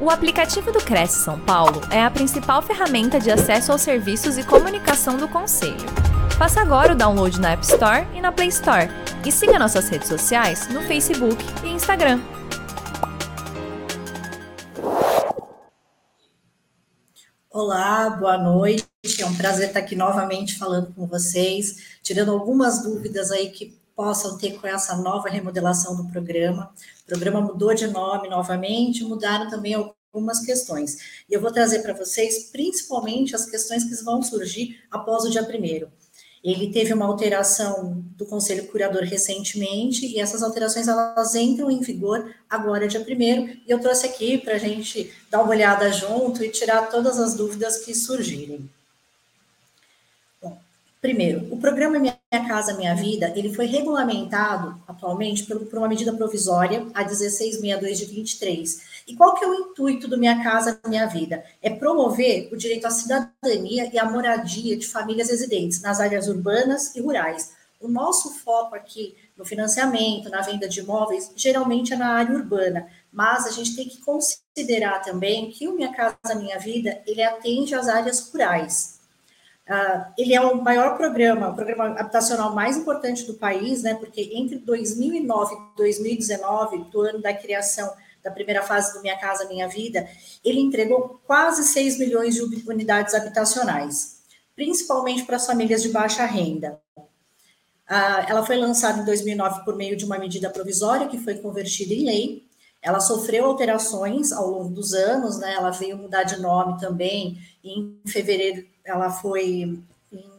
O aplicativo do Cresce São Paulo é a principal ferramenta de acesso aos serviços e comunicação do Conselho. Faça agora o download na App Store e na Play Store. E siga nossas redes sociais no Facebook e Instagram. Olá, boa noite. É um prazer estar aqui novamente falando com vocês, tirando algumas dúvidas aí que possam ter com essa nova remodelação do programa. O programa mudou de nome novamente, mudaram também algumas questões. E eu vou trazer para vocês principalmente as questões que vão surgir após o dia primeiro. Ele teve uma alteração do Conselho Curador recentemente, e essas alterações elas entram em vigor agora, dia primeiro, e eu trouxe aqui para a gente dar uma olhada junto e tirar todas as dúvidas que surgirem. Primeiro, o programa Minha Casa Minha Vida, ele foi regulamentado atualmente por, por, uma medida provisória, a 1662 de 23. E qual que é o intuito do Minha Casa Minha Vida? É promover o direito à cidadania e à moradia de famílias residentes nas áreas urbanas e rurais. O nosso foco aqui no financiamento, na venda de imóveis, geralmente é na área urbana, mas a gente tem que considerar também que o Minha Casa Minha Vida, ele atende às áreas rurais, Uh, ele é o maior programa, o programa habitacional mais importante do país, né? Porque entre 2009 e 2019, do ano da criação da primeira fase do Minha Casa Minha Vida, ele entregou quase 6 milhões de unidades habitacionais, principalmente para as famílias de baixa renda. Uh, ela foi lançada em 2009 por meio de uma medida provisória que foi convertida em lei. Ela sofreu alterações ao longo dos anos, né? Ela veio mudar de nome também. Em fevereiro ela foi em,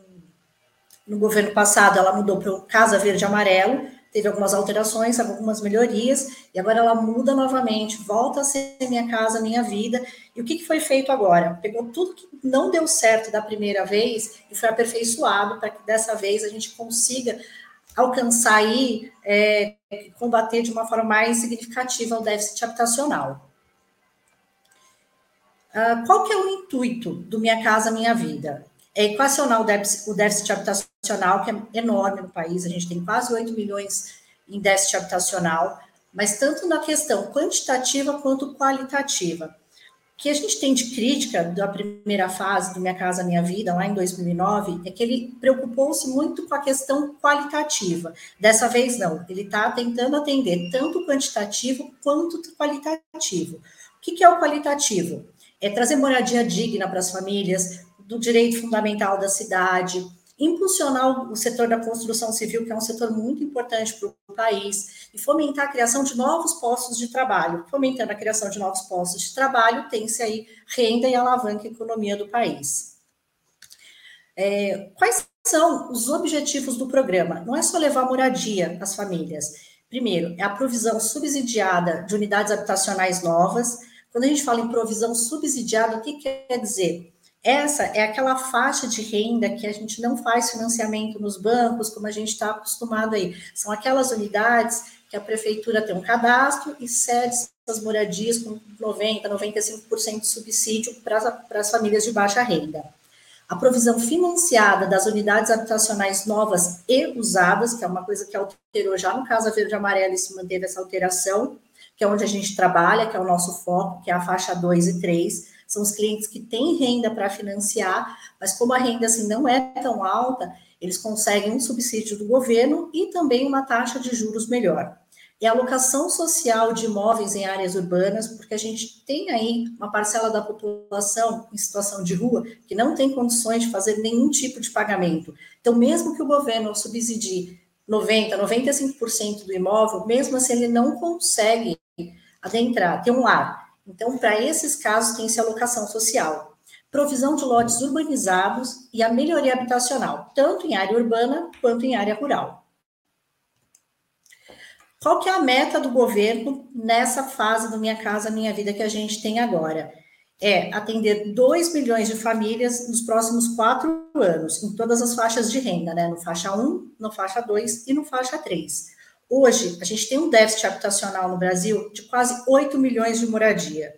no governo passado, ela mudou para Casa Verde Amarelo, teve algumas alterações, algumas melhorias, e agora ela muda novamente, volta a ser minha casa, minha vida. E o que, que foi feito agora? Pegou tudo que não deu certo da primeira vez e foi aperfeiçoado para que dessa vez a gente consiga alcançar e é, combater de uma forma mais significativa o déficit habitacional. Uh, qual que é o intuito do Minha Casa Minha Vida? É equacionar o déficit, o déficit habitacional, que é enorme no país, a gente tem quase 8 milhões em déficit habitacional, mas tanto na questão quantitativa quanto qualitativa. O que a gente tem de crítica da primeira fase do Minha Casa Minha Vida, lá em 2009, é que ele preocupou-se muito com a questão qualitativa. Dessa vez, não, ele está tentando atender tanto quantitativo quanto qualitativo. O que, que é o qualitativo? é trazer moradia digna para as famílias, do direito fundamental da cidade, impulsionar o setor da construção civil, que é um setor muito importante para o país, e fomentar a criação de novos postos de trabalho. Fomentando a criação de novos postos de trabalho, tem-se aí renda e alavanca a economia do país. É, quais são os objetivos do programa? Não é só levar moradia às famílias. Primeiro, é a provisão subsidiada de unidades habitacionais novas, quando a gente fala em provisão subsidiada, o que quer dizer? Essa é aquela faixa de renda que a gente não faz financiamento nos bancos, como a gente está acostumado aí. São aquelas unidades que a prefeitura tem um cadastro e cede essas moradias com 90%, 95% de subsídio para as famílias de baixa renda. A provisão financiada das unidades habitacionais novas e usadas, que é uma coisa que alterou já no Casa Verde Amarelo e se manteve essa alteração, que é onde a gente trabalha, que é o nosso foco, que é a faixa 2 e 3, são os clientes que têm renda para financiar, mas como a renda assim não é tão alta, eles conseguem um subsídio do governo e também uma taxa de juros melhor. E a alocação social de imóveis em áreas urbanas, porque a gente tem aí uma parcela da população em situação de rua que não tem condições de fazer nenhum tipo de pagamento. Então, mesmo que o governo subsidie 90, 95% do imóvel, mesmo assim ele não consegue adentrar, ter um lar. Então, para esses casos, tem-se alocação social. Provisão de lotes urbanizados e a melhoria habitacional, tanto em área urbana quanto em área rural. Qual que é a meta do governo nessa fase do Minha Casa Minha Vida que a gente tem agora? É atender 2 milhões de famílias nos próximos quatro anos, em todas as faixas de renda, né? No faixa 1, no faixa 2 e no faixa 3. Hoje, a gente tem um déficit habitacional no Brasil de quase 8 milhões de moradia.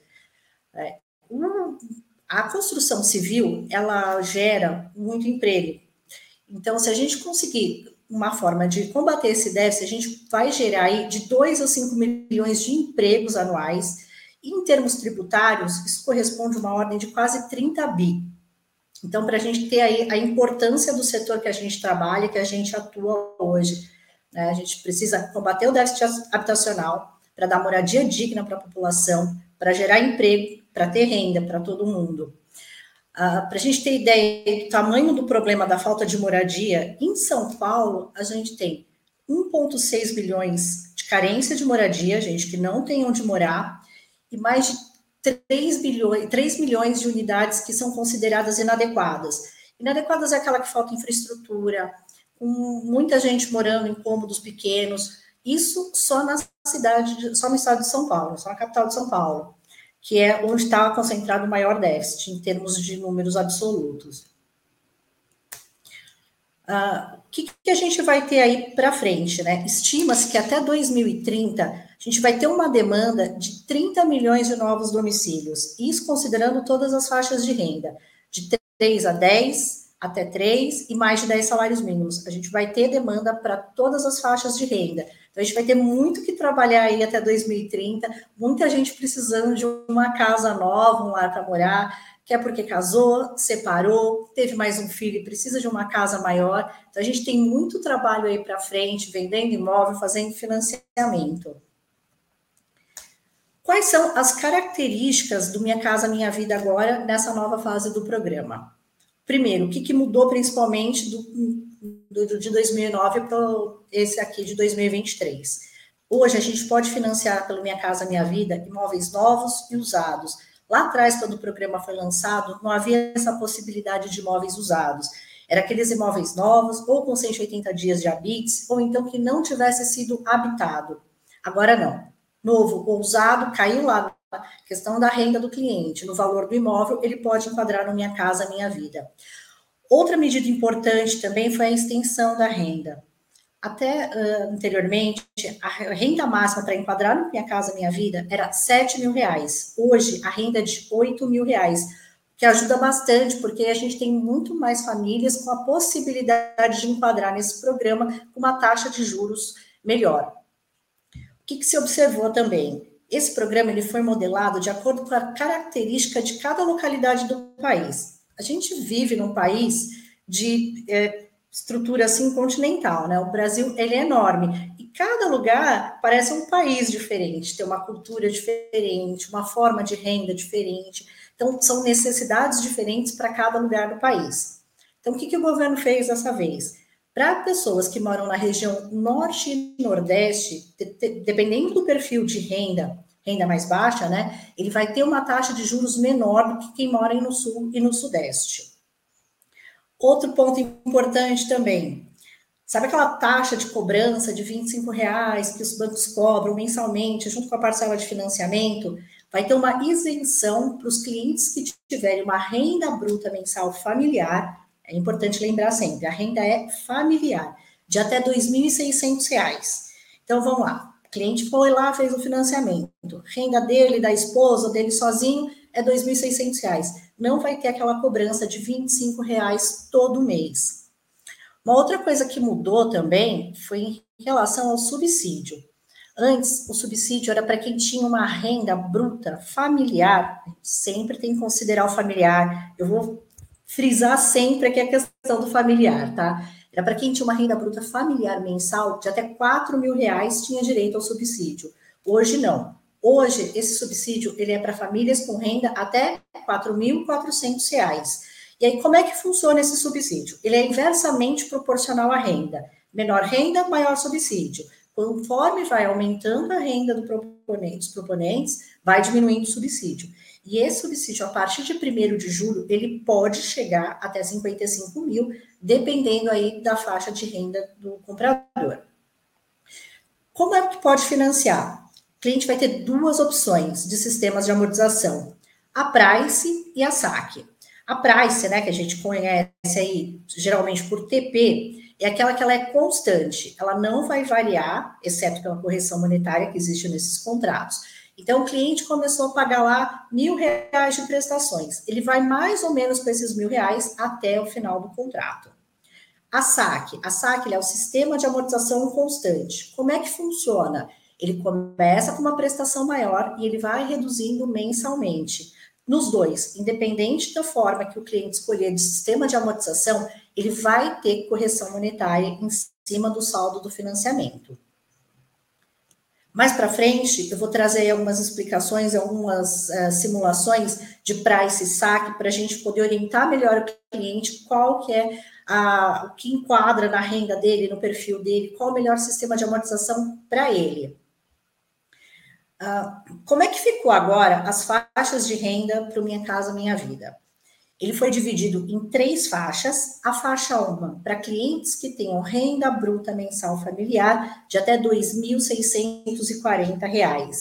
É, a construção civil, ela gera muito emprego. Então, se a gente conseguir uma forma de combater esse déficit, a gente vai gerar aí de 2 a 5 milhões de empregos anuais Em termos tributários, isso corresponde a uma ordem de quase 30 bi. Então, para a gente ter aí a importância do setor que a gente trabalha, que a gente atua hoje, né? a gente precisa combater o déficit habitacional para dar moradia digna para a população, para gerar emprego, para ter renda para todo mundo. Uh, para a gente ter ideia do tamanho do problema da falta de moradia, em São Paulo, a gente tem 1,6 bilhões de carência de moradia, gente que não tem onde morar, e mais de 3, bilhões, 3 milhões de unidades que são consideradas inadequadas. Inadequadas é aquela que falta infraestrutura, com muita gente morando em cômodos pequenos. Isso só na cidade, de, só no estado de São Paulo, só na capital de São Paulo, que é onde está concentrado o maior déficit em termos de números absolutos. Uh, o que, que, a gente vai ter aí para frente? Né? Estima-se que até 2030 a gente vai ter uma demanda de 30 milhões de novos domicílios, isso considerando todas as faixas de renda, de 3 a 10 até 3 e mais de 10 salários mínimos. A gente vai ter demanda para todas as faixas de renda. Então, a gente vai ter muito que trabalhar aí até 2030, muita gente precisando de uma casa nova, um lar para morar, que é porque casou, separou, teve mais um filho e precisa de uma casa maior. Então, a gente tem muito trabalho aí para frente, vendendo imóvel, fazendo financiamento. Quais são as características do Minha Casa Minha Vida agora, nessa nova fase do programa? Primeiro, o que, que mudou principalmente do, do, de 2009 para esse aqui de 2023? Hoje, a gente pode financiar pelo Minha Casa Minha Vida imóveis novos e usados Lá atrás, quando o programa foi lançado, não havia essa possibilidade de imóveis usados. Era aqueles imóveis novos, ou com 180 dias de habites, ou então que não tivesse sido habitado. Agora não. Novo ou usado, caiu lá questão da renda do cliente, no valor do imóvel, ele pode enquadrar no Minha Casa Minha Vida. Outra medida importante também foi a extensão da renda. Até uh, anteriormente, a renda máxima para enquadrar no Minha Casa Minha Vida era 7 mil reais. Hoje, a renda é de 8 mil reais, que ajuda bastante, porque a gente tem muito mais famílias com a possibilidade de enquadrar nesse programa com uma taxa de juros melhor. O que, que se observou também? Esse programa ele foi modelado de acordo com a característica de cada localidade do país. A gente vive num país de é, estrutura assim continental, né? O Brasil ele é enorme e cada lugar parece um país diferente, tem uma cultura diferente, uma forma de renda diferente. Então são necessidades diferentes para cada lugar do país. Então o que, que o governo fez dessa vez? Para pessoas que moram na região norte e nordeste, de, de, dependendo do perfil de renda, renda mais baixa, né? Ele vai ter uma taxa de juros menor do que quem mora no sul e no sudeste. Outro ponto importante também, sabe aquela taxa de cobrança de 25 reais que os bancos cobram mensalmente, junto com a parcela de financiamento? Vai ter uma isenção para os clientes que tiverem uma renda bruta mensal familiar. É importante lembrar sempre, a renda é familiar, de até R$ 2.600. Então, vamos lá. O cliente foi lá, fez o financiamento. Renda dele, da esposa, dele sozinho, é R$ 2.600 não vai ter aquela cobrança de 25 reais todo mês. Uma outra coisa que mudou também foi em relação ao subsídio. Antes, o subsídio era para quem tinha uma renda bruta familiar, sempre tem que considerar o familiar. Eu vou frisar sempre aqui a questão do familiar, tá? Era para quem tinha uma renda bruta familiar mensal de até 4 mil reais tinha direito ao subsídio. Hoje não. Hoje, esse subsídio ele é para famílias com renda até R$ 4.400. E aí, como é que funciona esse subsídio? Ele é inversamente proporcional à renda. Menor renda, maior subsídio. Conforme vai aumentando a renda do proponente, dos proponentes, vai diminuindo o subsídio. E esse subsídio, a partir de 1 de julho, ele pode chegar até 55 mil, dependendo aí da faixa de renda do comprador. Como é que pode financiar? cliente vai ter duas opções de sistemas de amortização: a Price e a SAC. A Price, né, que a gente conhece aí geralmente por TP, é aquela que ela é constante, ela não vai variar, exceto pela correção monetária que existe nesses contratos. Então, o cliente começou a pagar lá mil reais de prestações. Ele vai mais ou menos com esses mil reais até o final do contrato. A SAC, a SAC é o sistema de amortização constante. Como é que funciona? Ele começa com uma prestação maior e ele vai reduzindo mensalmente. Nos dois, independente da forma que o cliente escolher de sistema de amortização, ele vai ter correção monetária em cima do saldo do financiamento. Mais para frente, eu vou trazer algumas explicações, algumas uh, simulações de price e saque para a gente poder orientar melhor o cliente qual que é a, o que enquadra na renda dele, no perfil dele, qual o melhor sistema de amortização para ele. Uh, como é que ficou agora as faixas de renda para Minha Casa Minha Vida? Ele foi dividido em três faixas. A faixa 1 para clientes que tenham renda bruta mensal familiar de até R$ 2.640.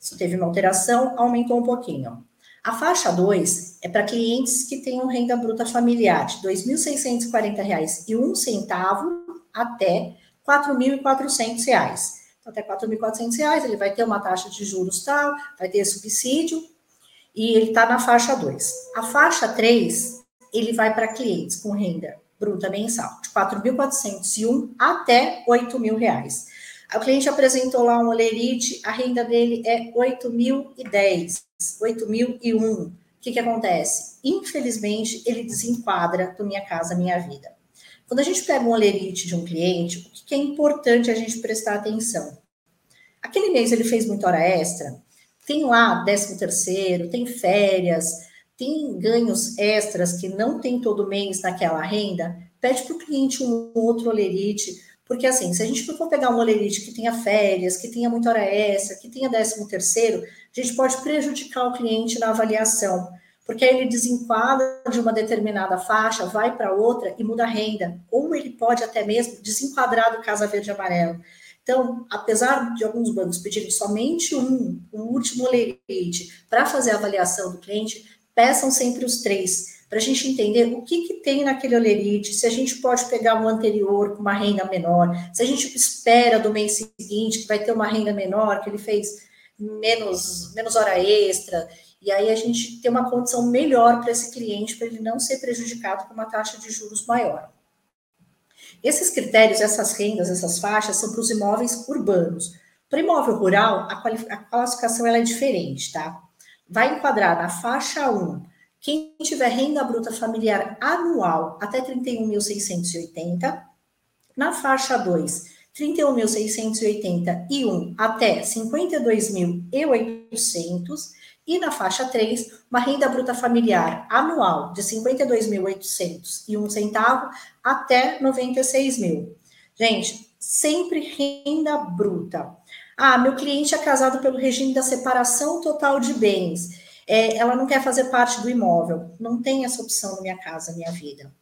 Isso teve uma alteração, aumentou um pouquinho. A faixa 2 é para clientes que tenham renda bruta familiar de R$ 2.640 e um centavo até R$ 4.400. Então, até R$ 4.400 ele vai ter uma taxa de juros tal, vai ter subsídio, e ele está na faixa 2. A faixa 3, ele vai para clientes com renda bruta mensal de 4.401 até R$ 8.000. O cliente apresentou lá um olerite, a renda dele é 8.010, 8.001. O que, que acontece? Infelizmente, ele desenquadra do Minha Casa Minha Vida. Quando a gente pega um olerite de um cliente, o que, que é importante a gente prestar atenção? Aquele mês ele fez muita hora extra, tem lá 13 terceiro, tem férias, tem ganhos extras que não tem todo mês naquela renda, pede para o cliente um outro olerite, porque assim, se a gente for pegar um olerite que tenha férias, que tenha muita hora extra, que tenha 13 terceiro, a gente pode prejudicar o cliente na avaliação, porque aí ele desenquadra de uma determinada faixa, vai para outra e muda a renda, ou ele pode até mesmo desenquadrar do Casa Verde Amarelo. Então, apesar de alguns bancos pedirem somente um, um último lerite para fazer a avaliação do cliente, peçam sempre os três, para a gente entender o que, que tem naquele olerite, se a gente pode pegar um anterior com uma renda menor, se a gente espera do mês seguinte que vai ter uma renda menor, que ele fez menos, menos hora extra, e aí a gente tem uma condição melhor para esse cliente, para ele não ser prejudicado com uma taxa de juros maior. Esses critérios, essas rendas, essas faixas são para os imóveis urbanos. Para imóvel rural, a, a classificação é diferente, tá? Vai enquadrar na faixa 1 quem tiver renda bruta familiar anual até 31.680, na faixa 2, 31.681 até 52.800 e na faixa 3, uma renda bruta familiar anual de R$ 52.801 centavo até R$ 96 mil. Gente, sempre renda bruta. Ah, meu cliente é casado pelo regime da separação total de bens. É, ela não quer fazer parte do imóvel. Não tem essa opção na minha casa, minha vida.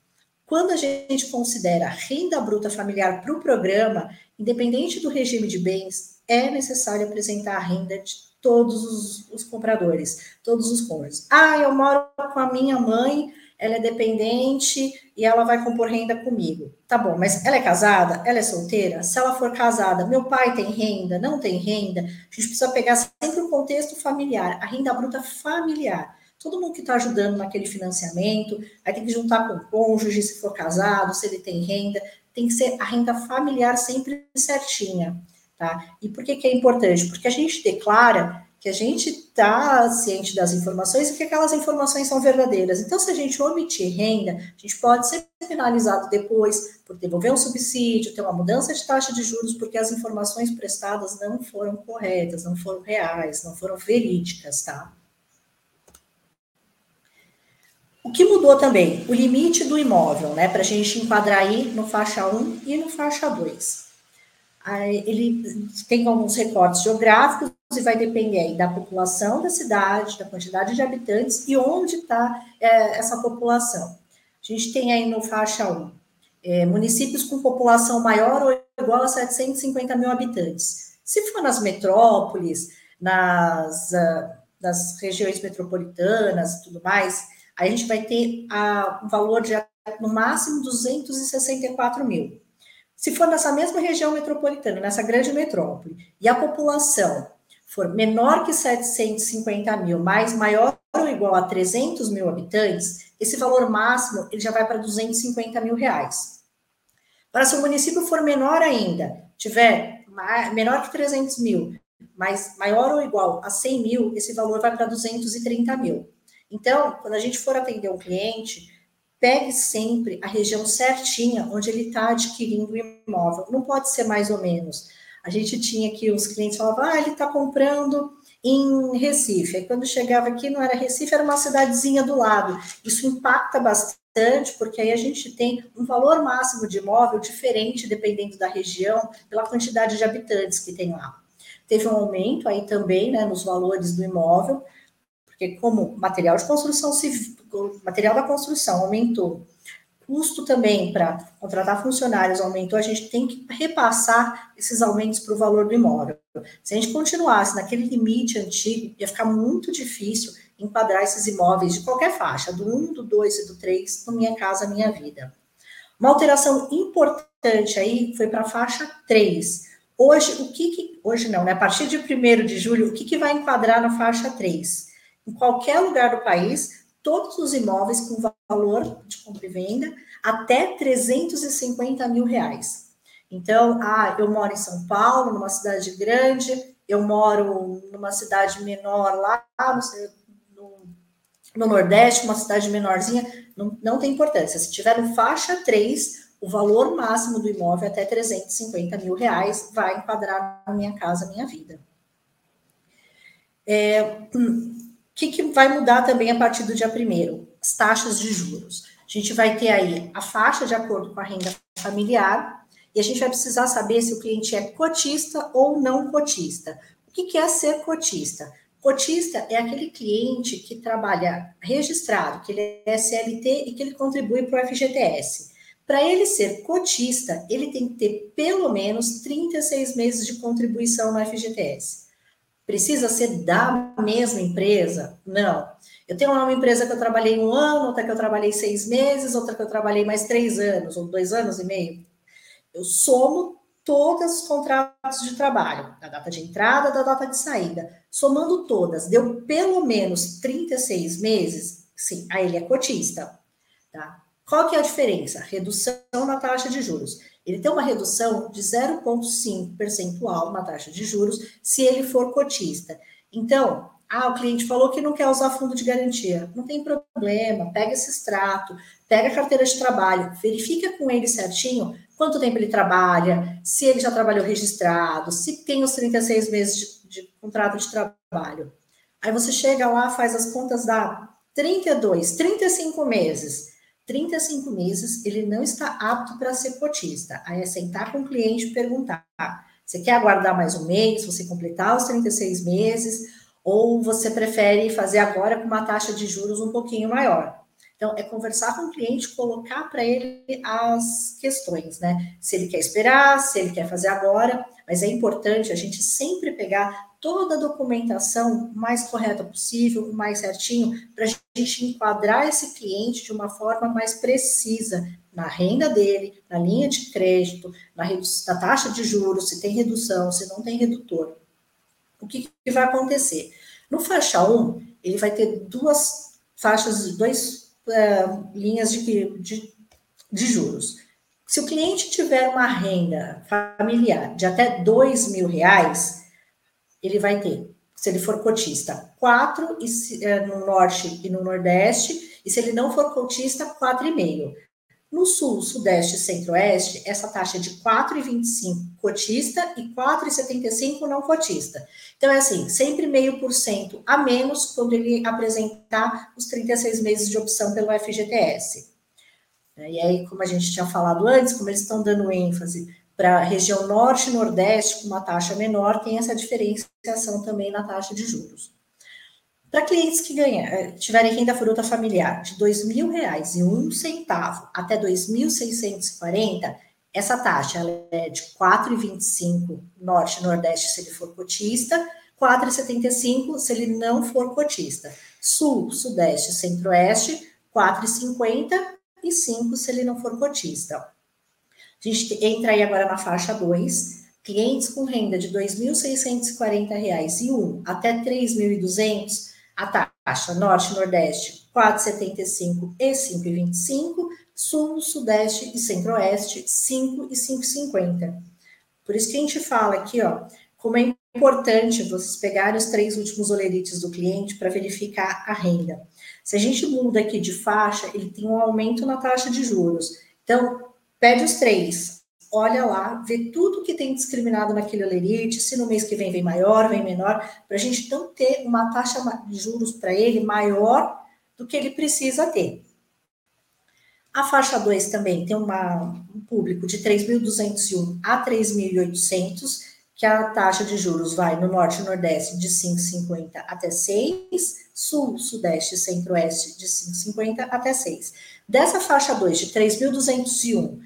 Quando a gente considera renda bruta familiar para o programa, independente do regime de bens, é necessário apresentar a renda de todos os, os compradores, todos os cônjuges. Ah, eu moro com a minha mãe, ela é dependente e ela vai compor renda comigo. Tá bom, mas ela é casada? Ela é solteira? Se ela for casada, meu pai tem renda? Não tem renda? A gente precisa pegar sempre o contexto familiar, a renda bruta familiar. Todo mundo que está ajudando naquele financiamento, aí tem que juntar com o cônjuge, se for casado, se ele tem renda, tem que ser a renda familiar sempre certinha. Tá? E por que, que é importante? Porque a gente declara que a gente está ciente das informações e que aquelas informações são verdadeiras. Então, se a gente omitir renda, a gente pode ser penalizado depois por devolver um subsídio, ter uma mudança de taxa de juros, porque as informações prestadas não foram corretas, não foram reais, não foram verídicas, tá? O que mudou também? O limite do imóvel, né? Para a gente enquadrar aí no faixa 1 e no faixa 2 ele tem alguns recortes geográficos e vai depender da população da cidade, da quantidade de habitantes e onde está é, essa população. A gente tem aí no faixa 1 é, municípios com população maior ou igual a 750 mil habitantes. Se for nas metrópoles, nas, uh, nas regiões metropolitanas e tudo mais, a gente vai ter uh, um valor de no máximo 264 mil. Se for nessa mesma região metropolitana, nessa grande metrópole, e a população for menor que 750 mil, mas maior ou igual a 300 mil habitantes, esse valor máximo ele já vai para 250 mil reais. Para se o município for menor ainda, tiver menor que 300 mil, mas maior ou igual a 100 mil, esse valor vai para 230 mil. Então, quando a gente for atender um cliente, pegue sempre a região certinha onde ele está adquirindo o imóvel. Não pode ser mais ou menos. A gente tinha aqui os clientes falavam, ah, ele está comprando em Recife. Aí quando chegava aqui, não era Recife, era uma cidadezinha do lado. Isso impacta bastante, porque aí a gente tem um valor máximo de imóvel diferente dependendo da região, pela quantidade de habitantes que tem lá. Teve um aumento aí também, né, nos valores do imóvel, porque como material de construção civil, material da construção aumentou, custo também para contratar funcionários aumentou, a gente tem que repassar esses aumentos para o valor do imóvel. Se a gente continuasse naquele limite antigo, ia ficar muito difícil enquadrar esses imóveis de qualquer faixa, do 1, do 2 e do 3, no Minha Casa Minha Vida. Uma alteração importante aí foi para a faixa 3. Hoje, o que, que, Hoje não, né? A partir de 1 de julho, o que, que vai enquadrar na faixa 3? Em qualquer lugar do país, todos os imóveis com valor de compra e venda até 350 mil reais. Então, ah, eu moro em São Paulo, numa cidade grande, eu moro numa cidade menor lá no, no Nordeste, uma cidade menorzinha, não, não tem importância. Se tiver no faixa 3, o valor máximo do imóvel até 350 mil reais vai enquadrar na minha casa, minha vida. É, que, que vai mudar também a partir do dia primeiro? As taxas de juros. A gente vai ter aí a faixa de acordo com a renda familiar, e a gente vai precisar saber se o cliente é cotista ou não cotista. O que, que é ser cotista? Cotista é aquele cliente que trabalha registrado, que ele é CLT e que ele contribui para o FGTS. Para ele ser cotista, ele tem que ter pelo menos 36 meses de contribuição no FGTS. Precisa ser da mesma empresa? Não. Eu tenho uma empresa que eu trabalhei um ano, outra que eu trabalhei seis meses, outra que eu trabalhei mais três anos, ou dois anos e meio. Eu somo todos os contratos de trabalho, da data de entrada, da data de saída. Somando todas, deu pelo menos 36 meses, sim, aí ele é cotista. Tá? Qual que é a diferença? Redução na taxa de juros ele tem uma redução de 0,5 percentual na taxa de juros se ele for cotista. Então, ah, o cliente falou que não quer usar fundo de garantia. Não tem problema, pega esse extrato, pega a carteira de trabalho, verifica com ele certinho quanto tempo ele trabalha, se ele já trabalhou registrado, se tem os 36 meses de, de contrato de trabalho. Aí você chega lá, faz as contas, dá 32, 35 meses. 35 meses, ele não está apto para ser cotista. Aí é sentar com o cliente e perguntar: você quer aguardar mais um mês, você completar os 36 meses, ou você prefere fazer agora com uma taxa de juros um pouquinho maior? Então, é conversar com o cliente, colocar para ele as questões, né? Se ele quer esperar, se ele quer fazer agora, mas é importante a gente sempre pegar toda a documentação mais correta possível, mais certinho, para a gente enquadrar esse cliente de uma forma mais precisa na renda dele, na linha de crédito, na, na taxa de juros, se tem redução, se não tem redutor. O que, que vai acontecer? No faixa 1, ele vai ter duas faixas, duas uh, linhas de, de, de juros. Se o cliente tiver uma renda familiar de até dois mil reais, ele vai ter, se ele for cotista, 4 é, no norte e no nordeste, e se ele não for cotista, 4,5. No sul, sudeste e centro-oeste, essa taxa é de 4,25 cotista e 4,75 não cotista. Então, é assim, sempre meio por cento a menos quando ele apresentar os 36 meses de opção pelo FGTS. E aí, como a gente tinha falado antes, como eles estão dando ênfase para a região norte e nordeste, com uma taxa menor, tem essa diferenciação também na taxa de juros. Para clientes que ganham, eh, tiverem renda fruta familiar de R$ 2.000 e um centavo até R$ 2.640, essa taxa é de 4,25 norte e nordeste se ele for cotista, 4,75 se ele não for cotista. Sul, sudeste, centro-oeste, 4,50 e 5 se ele não for cotista. A gente entra aí agora na faixa 2, clientes com renda de R$ 2.640 e um até R$ 3.200, a taxa Norte Nordeste 4,75 e 5,25, Sul, Sudeste e Centro-Oeste 5 e 5,50. Por isso que a gente fala aqui, ó, como é importante vocês pegarem os três últimos olerites do cliente para verificar a renda. Se a gente muda aqui de faixa, ele tem um aumento na taxa de juros. Então, pede os três, olha lá, vê tudo que tem discriminado naquele olerite, se no mês que vem vem maior, vem menor, para a gente não ter uma taxa de juros para ele maior do que ele precisa ter. A faixa 2 também tem uma, um público de 3.201 a 3.800, que a taxa de juros vai no norte e nordeste de 5,50 até 6, sul, sudeste e centro-oeste de 5,50 até 6. Dessa faixa 2 de 3.201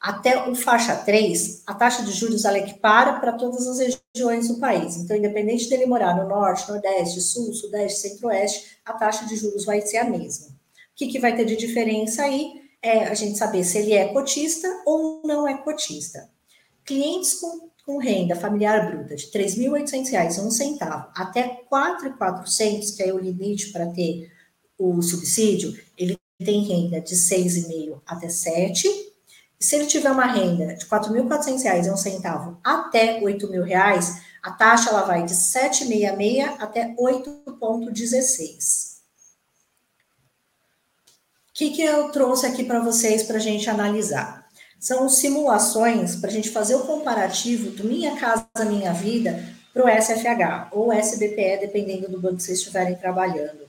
até o faixa 3, a taxa de juros ela equipara para todas as regiões do país. Então, independente dele morar no norte, nordeste, sul, sudeste, centro-oeste, a taxa de juros vai ser a mesma. O que, que vai ter de diferença aí é a gente saber se ele é cotista ou não é cotista. Clientes com com renda familiar bruta de R$ 3.800 um centavo até R$ 4.400, que é o limite para ter o subsídio, ele tem renda de 6,5 até 7. E se ele tiver uma renda de R$ 4.400 um centavo até R$ 8.000, a taxa ela vai de 7,66 até 8,16. O que, que eu trouxe aqui para vocês para a gente analisar? São simulações para a gente fazer o comparativo do Minha Casa Minha Vida para o SFH ou SBPE, dependendo do banco que vocês estiverem trabalhando.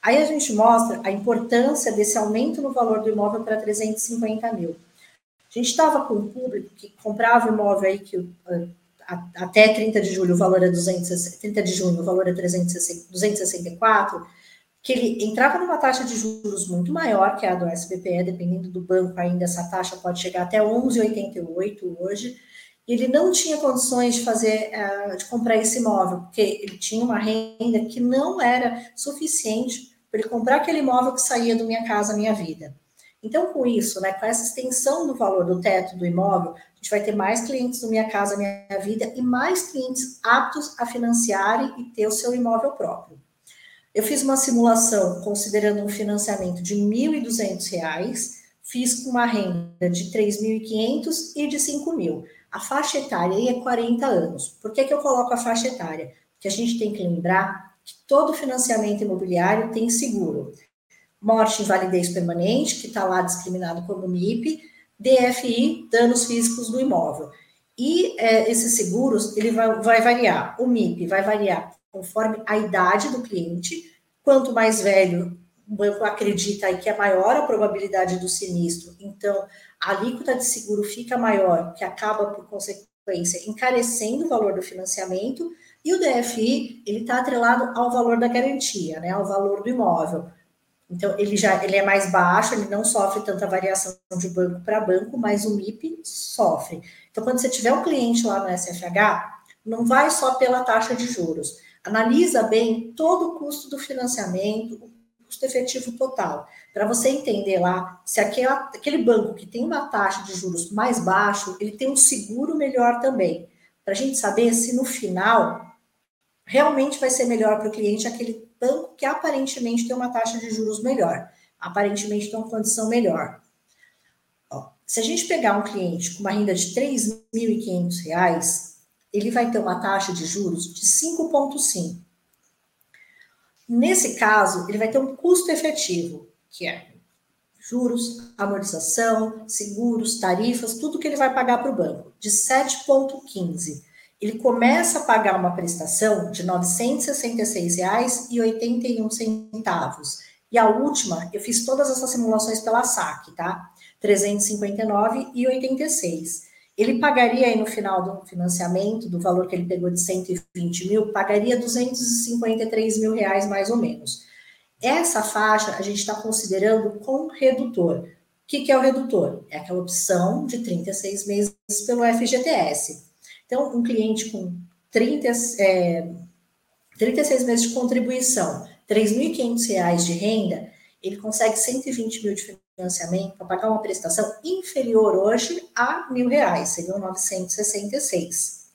Aí a gente mostra a importância desse aumento no valor do imóvel para 350 mil. A gente estava com um público que comprava imóvel aí que até 30 de julho o valor é 260, 30 de junho o valor é 360, 264, que ele entrava numa taxa de juros muito maior que a do SBPE, dependendo do banco ainda, essa taxa pode chegar até 11,88 hoje, e ele não tinha condições de fazer, uh, de comprar esse imóvel, porque ele tinha uma renda que não era suficiente para ele comprar aquele imóvel que saía do Minha Casa Minha Vida. Então, com isso, né, com essa extensão do valor do teto do imóvel, a gente vai ter mais clientes do Minha Casa Minha Vida e mais clientes aptos a financiarem e ter o seu imóvel próprio. Eu fiz uma simulação considerando um financiamento de R$ 1.200, fiz com uma renda de R$ 3.500 e de R$ 5.000. A faixa etária aí é 40 anos. Por que, que eu coloco a faixa etária? Porque a gente tem que lembrar que todo financiamento imobiliário tem seguro. Morte, invalidez permanente, que está lá discriminado como MIP, DFI, danos físicos do imóvel. E é, esses seguros, ele vai, vai variar. O MIP vai variar conforme a idade do cliente. Quanto mais velho o banco acredita que é maior a probabilidade do sinistro, então a alíquota de seguro fica maior, que acaba por consequência encarecendo o valor do financiamento, e o DFI ele está atrelado ao valor da garantia, né, ao valor do imóvel. Então ele já ele é mais baixo, ele não sofre tanta variação de banco para banco, mas o MIP sofre. Então quando você tiver um cliente lá no SFH, não vai só pela taxa de juros analisa bem todo o custo do financiamento, o custo efetivo total, para você entender lá se aquela, aquele banco que tem uma taxa de juros mais baixo, ele tem um seguro melhor também, para a gente saber se no final realmente vai ser melhor para o cliente aquele banco que aparentemente tem uma taxa de juros melhor, aparentemente tem uma condição melhor. Se a gente pegar um cliente com uma renda de R$ 3.500, ele vai ter uma taxa de juros de 5,5. Nesse caso, ele vai ter um custo efetivo, que é juros, amortização, seguros, tarifas, tudo que ele vai pagar para o banco, de 7,15. Ele começa a pagar uma prestação de R$ 966,81. E a última, eu fiz todas essas simulações pela SAC, tá? R$ 359,86 ele pagaria aí no final do financiamento, do valor que ele pegou de 120 mil, pagaria 253 mil reais mais ou menos. Essa faixa a gente está considerando com redutor. O que, que, é o redutor? É aquela opção de 36 meses pelo FGTS. Então, um cliente com 30, é, 36 meses de contribuição, R$ 3.500 de renda, ele consegue 120 mil de financiamento para pagar uma prestação inferior hoje a mil reais, seriam 966.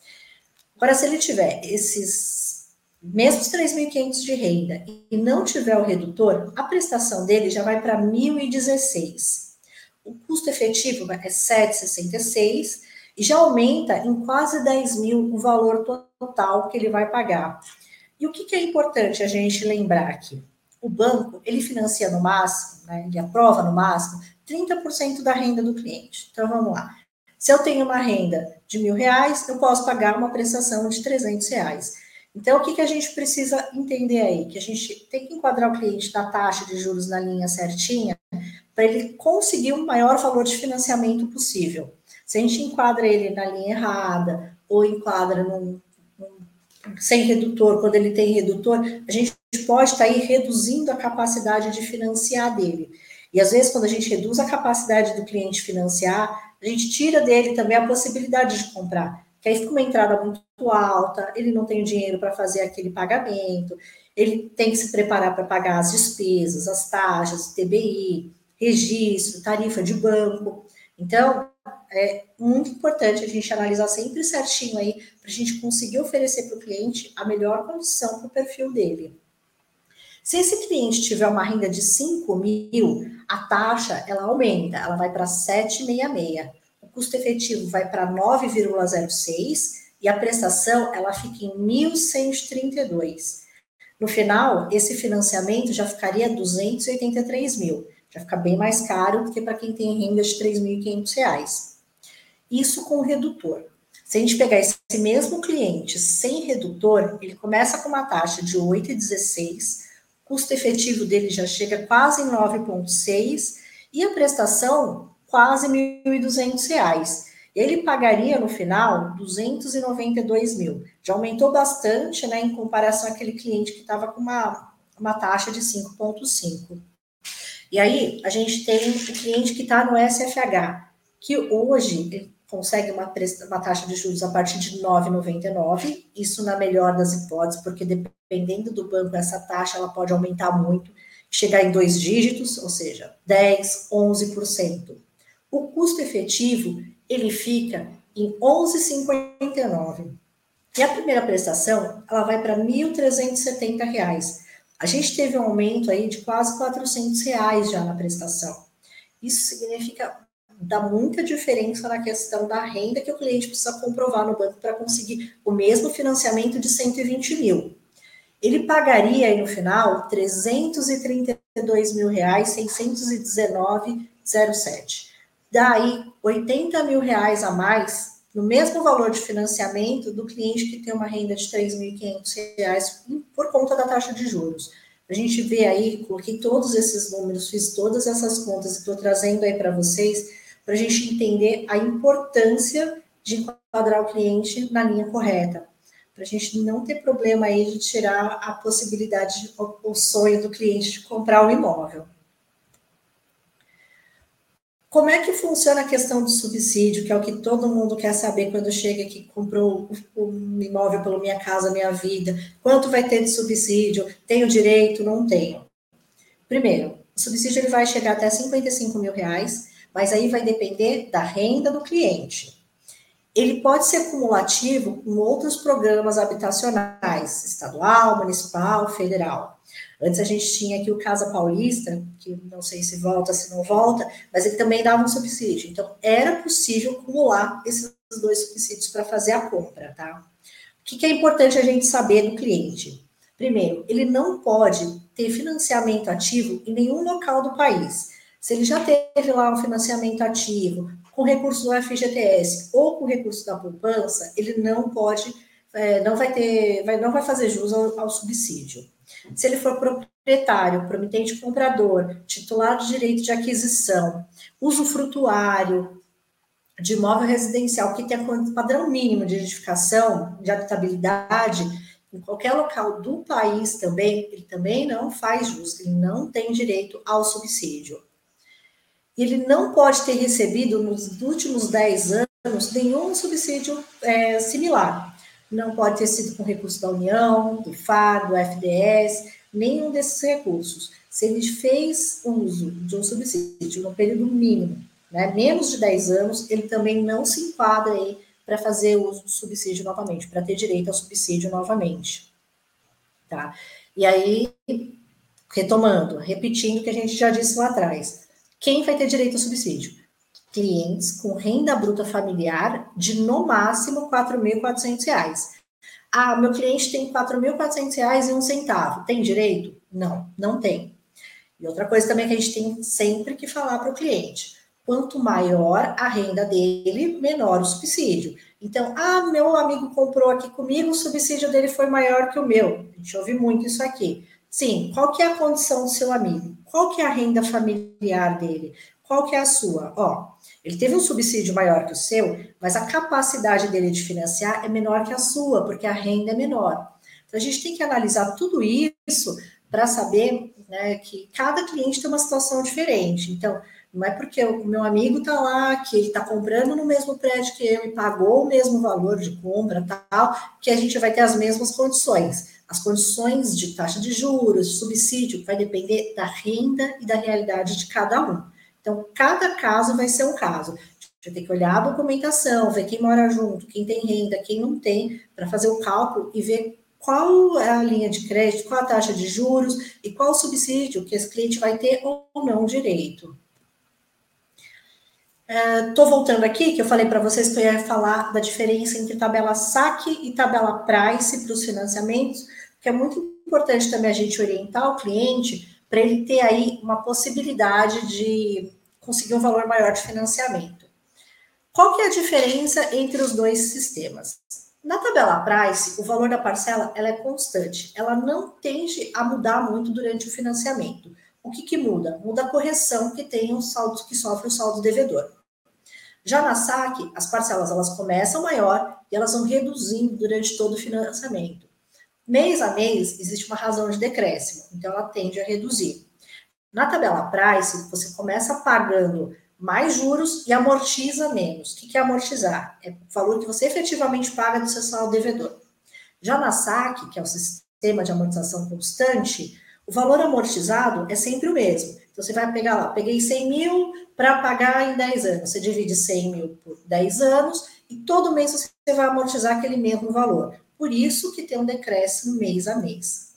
Agora, se ele tiver esses mesmos 3.500 de renda e não tiver o redutor, a prestação dele já vai para 1.016. O custo efetivo é 7,66 e já aumenta em quase 10 mil o valor total que ele vai pagar. E o que, que é importante a gente lembrar aqui? O banco, ele financia no máximo, né, ele aprova no máximo 30% da renda do cliente. Então, vamos lá. Se eu tenho uma renda de mil reais, eu posso pagar uma prestação de 300 reais. Então, o que, que a gente precisa entender aí? Que a gente tem que enquadrar o cliente na taxa de juros na linha certinha para ele conseguir o maior valor de financiamento possível. Se a gente enquadra ele na linha errada ou enquadra num, num, sem redutor, quando ele tem redutor, a gente pode estar aí reduzindo a capacidade de financiar dele. E às vezes, quando a gente reduz a capacidade do cliente financiar, a gente tira dele também a possibilidade de comprar. Que aí fica uma entrada muito alta, ele não tem dinheiro para fazer aquele pagamento, ele tem que se preparar para pagar as despesas, as taxas, TBI, registro, tarifa de banco. Então, é muito importante a gente analisar sempre certinho aí, para a gente conseguir oferecer para o cliente a melhor condição para o perfil dele. Se esse cliente tiver uma renda de 5 mil, a taxa ela aumenta, ela vai para 7,66. O custo efetivo vai para 9,06 e a prestação ela fica em 1.132. No final, esse financiamento já ficaria 283 mil já fica bem mais caro do que para quem tem renda de R$ 3.500. Isso com redutor. Se a gente pegar esse mesmo cliente sem redutor, ele começa com uma taxa de 8,16, custo efetivo dele já chega quase em 9,6 e a prestação quase R$ 1.200. Ele pagaria no final 292 mil. Já aumentou bastante, né, em comparação àquele cliente que estava com uma, uma taxa de 5,5. E aí, a gente tem o cliente que está no SFH, que hoje consegue uma, uma taxa de juros a partir de 9,99, isso na melhor das hipóteses, porque dependendo do banco, essa taxa ela pode aumentar muito, chegar em dois dígitos, ou seja, 10, 11%. O custo efetivo, ele fica em 11,59. E a primeira prestação, ela vai para R$ 1.370. A gente teve um aumento aí de quase 400 reais já na prestação. Isso significa dá muita diferença na questão da renda que o cliente precisa comprovar no banco para conseguir o mesmo financiamento de 120 mil. Ele pagaria aí no final 332 mil reais, 619,07. Daí 80 mil reais a mais no mesmo valor de financiamento do cliente que tem uma renda de R$ 3.500 por conta da taxa de juros. A gente vê aí, coloquei todos esses números, fiz todas essas contas e estou trazendo aí para vocês, para a gente entender a importância de enquadrar o cliente na linha correta, para a gente não ter problema aí de tirar a possibilidade, o sonho do cliente de comprar o um imóvel. Como é que funciona a questão do subsídio, que é o que todo mundo quer saber quando chega aqui, comprou um imóvel pelo Minha Casa Minha Vida? Quanto vai ter de subsídio? Tenho direito? Não tenho. Primeiro, o subsídio ele vai chegar até 55 mil reais, mas aí vai depender da renda do cliente. Ele pode ser cumulativo com outros programas habitacionais, estadual, municipal, federal. Antes a gente tinha aqui o Casa Paulista, que não sei se volta, se não volta, mas ele também dava um subsídio. Então, era possível acumular esses dois subsídios para fazer a compra, tá? O que, que é importante a gente saber do cliente? Primeiro, ele não pode ter financiamento ativo em nenhum local do país. Se ele já teve lá um financiamento ativo com recurso do FGTS ou com recurso da poupança, ele não pode, é, não vai ter, vai, não vai fazer jus ao, ao subsídio. Se ele for proprietário, promitente comprador, titular de direito de aquisição, usufrutuário de imóvel residencial que tem padrão mínimo de edificação, de habitabilidade, em qualquer local do país também, ele também não faz jus, ele não tem direito ao subsídio. Ele não pode ter recebido nos últimos 10 anos nenhum subsídio é, similar não pode ter sido com recurso da União, do FAR, do FDS, nenhum desses recursos. Se ele fez uso de um subsídio no período mínimo, né, menos de 10 anos, ele também não se enquadra aí para fazer uso do subsídio novamente, para ter direito ao subsídio novamente. Tá? E aí, retomando, repetindo o que a gente já disse lá atrás, quem vai ter direito ao subsídio? clientes com renda bruta familiar de no máximo R$ 4.400. Ah, meu cliente tem R$ 4.400 e um centavo. Tem direito? Não, não tem. E outra coisa também que a gente tem sempre que falar para o cliente: quanto maior a renda dele, menor o subsídio. Então, ah, meu amigo comprou aqui comigo, o subsídio dele foi maior que o meu. A gente ouve muito isso aqui. Sim, qual que é a condição do seu amigo? Qual que é a renda familiar dele? Qual que é a sua? Ó, ele teve um subsídio maior que o seu, mas a capacidade dele de financiar é menor que a sua, porque a renda é menor. Então, a gente tem que analisar tudo isso para saber né, que cada cliente tem uma situação diferente. Então, não é porque o meu amigo está lá, que ele está comprando no mesmo prédio que eu e pagou o mesmo valor de compra, tal, que a gente vai ter as mesmas condições. As condições de taxa de juros, subsídio, vai depender da renda e da realidade de cada um. Então, cada caso vai ser um caso. Vai ter que olhar a documentação, ver quem mora junto, quem tem renda, quem não tem, para fazer o cálculo e ver qual é a linha de crédito, qual a taxa de juros e qual o subsídio que esse cliente vai ter ou não direito. Estou uh, voltando aqui, que eu falei para vocês que eu ia falar da diferença entre tabela saque e tabela price para os financiamentos, que é muito importante também a gente orientar o cliente para ele ter aí uma possibilidade de conseguir um valor maior de financiamento. Qual que é a diferença entre os dois sistemas? Na tabela price, o valor da parcela ela é constante, ela não tende a mudar muito durante o financiamento. O que, que muda? Muda a correção que tem o saldo que sofre o saldo devedor. Já na saque, as parcelas elas começam maior e elas vão reduzindo durante todo o financiamento. Mês a mês existe uma razão de decréscimo, então ela tende a reduzir. Na tabela price, você começa pagando mais juros e amortiza menos. O que é amortizar? É o valor que você efetivamente paga do seu saldo devedor. Já na saque, que é o sistema de amortização constante, o valor amortizado é sempre o mesmo. Então, você vai pegar lá, peguei 100 mil para pagar em 10 anos. Você divide 100 mil por 10 anos e todo mês você vai amortizar aquele mesmo valor. Por isso que tem um decréscimo mês a mês.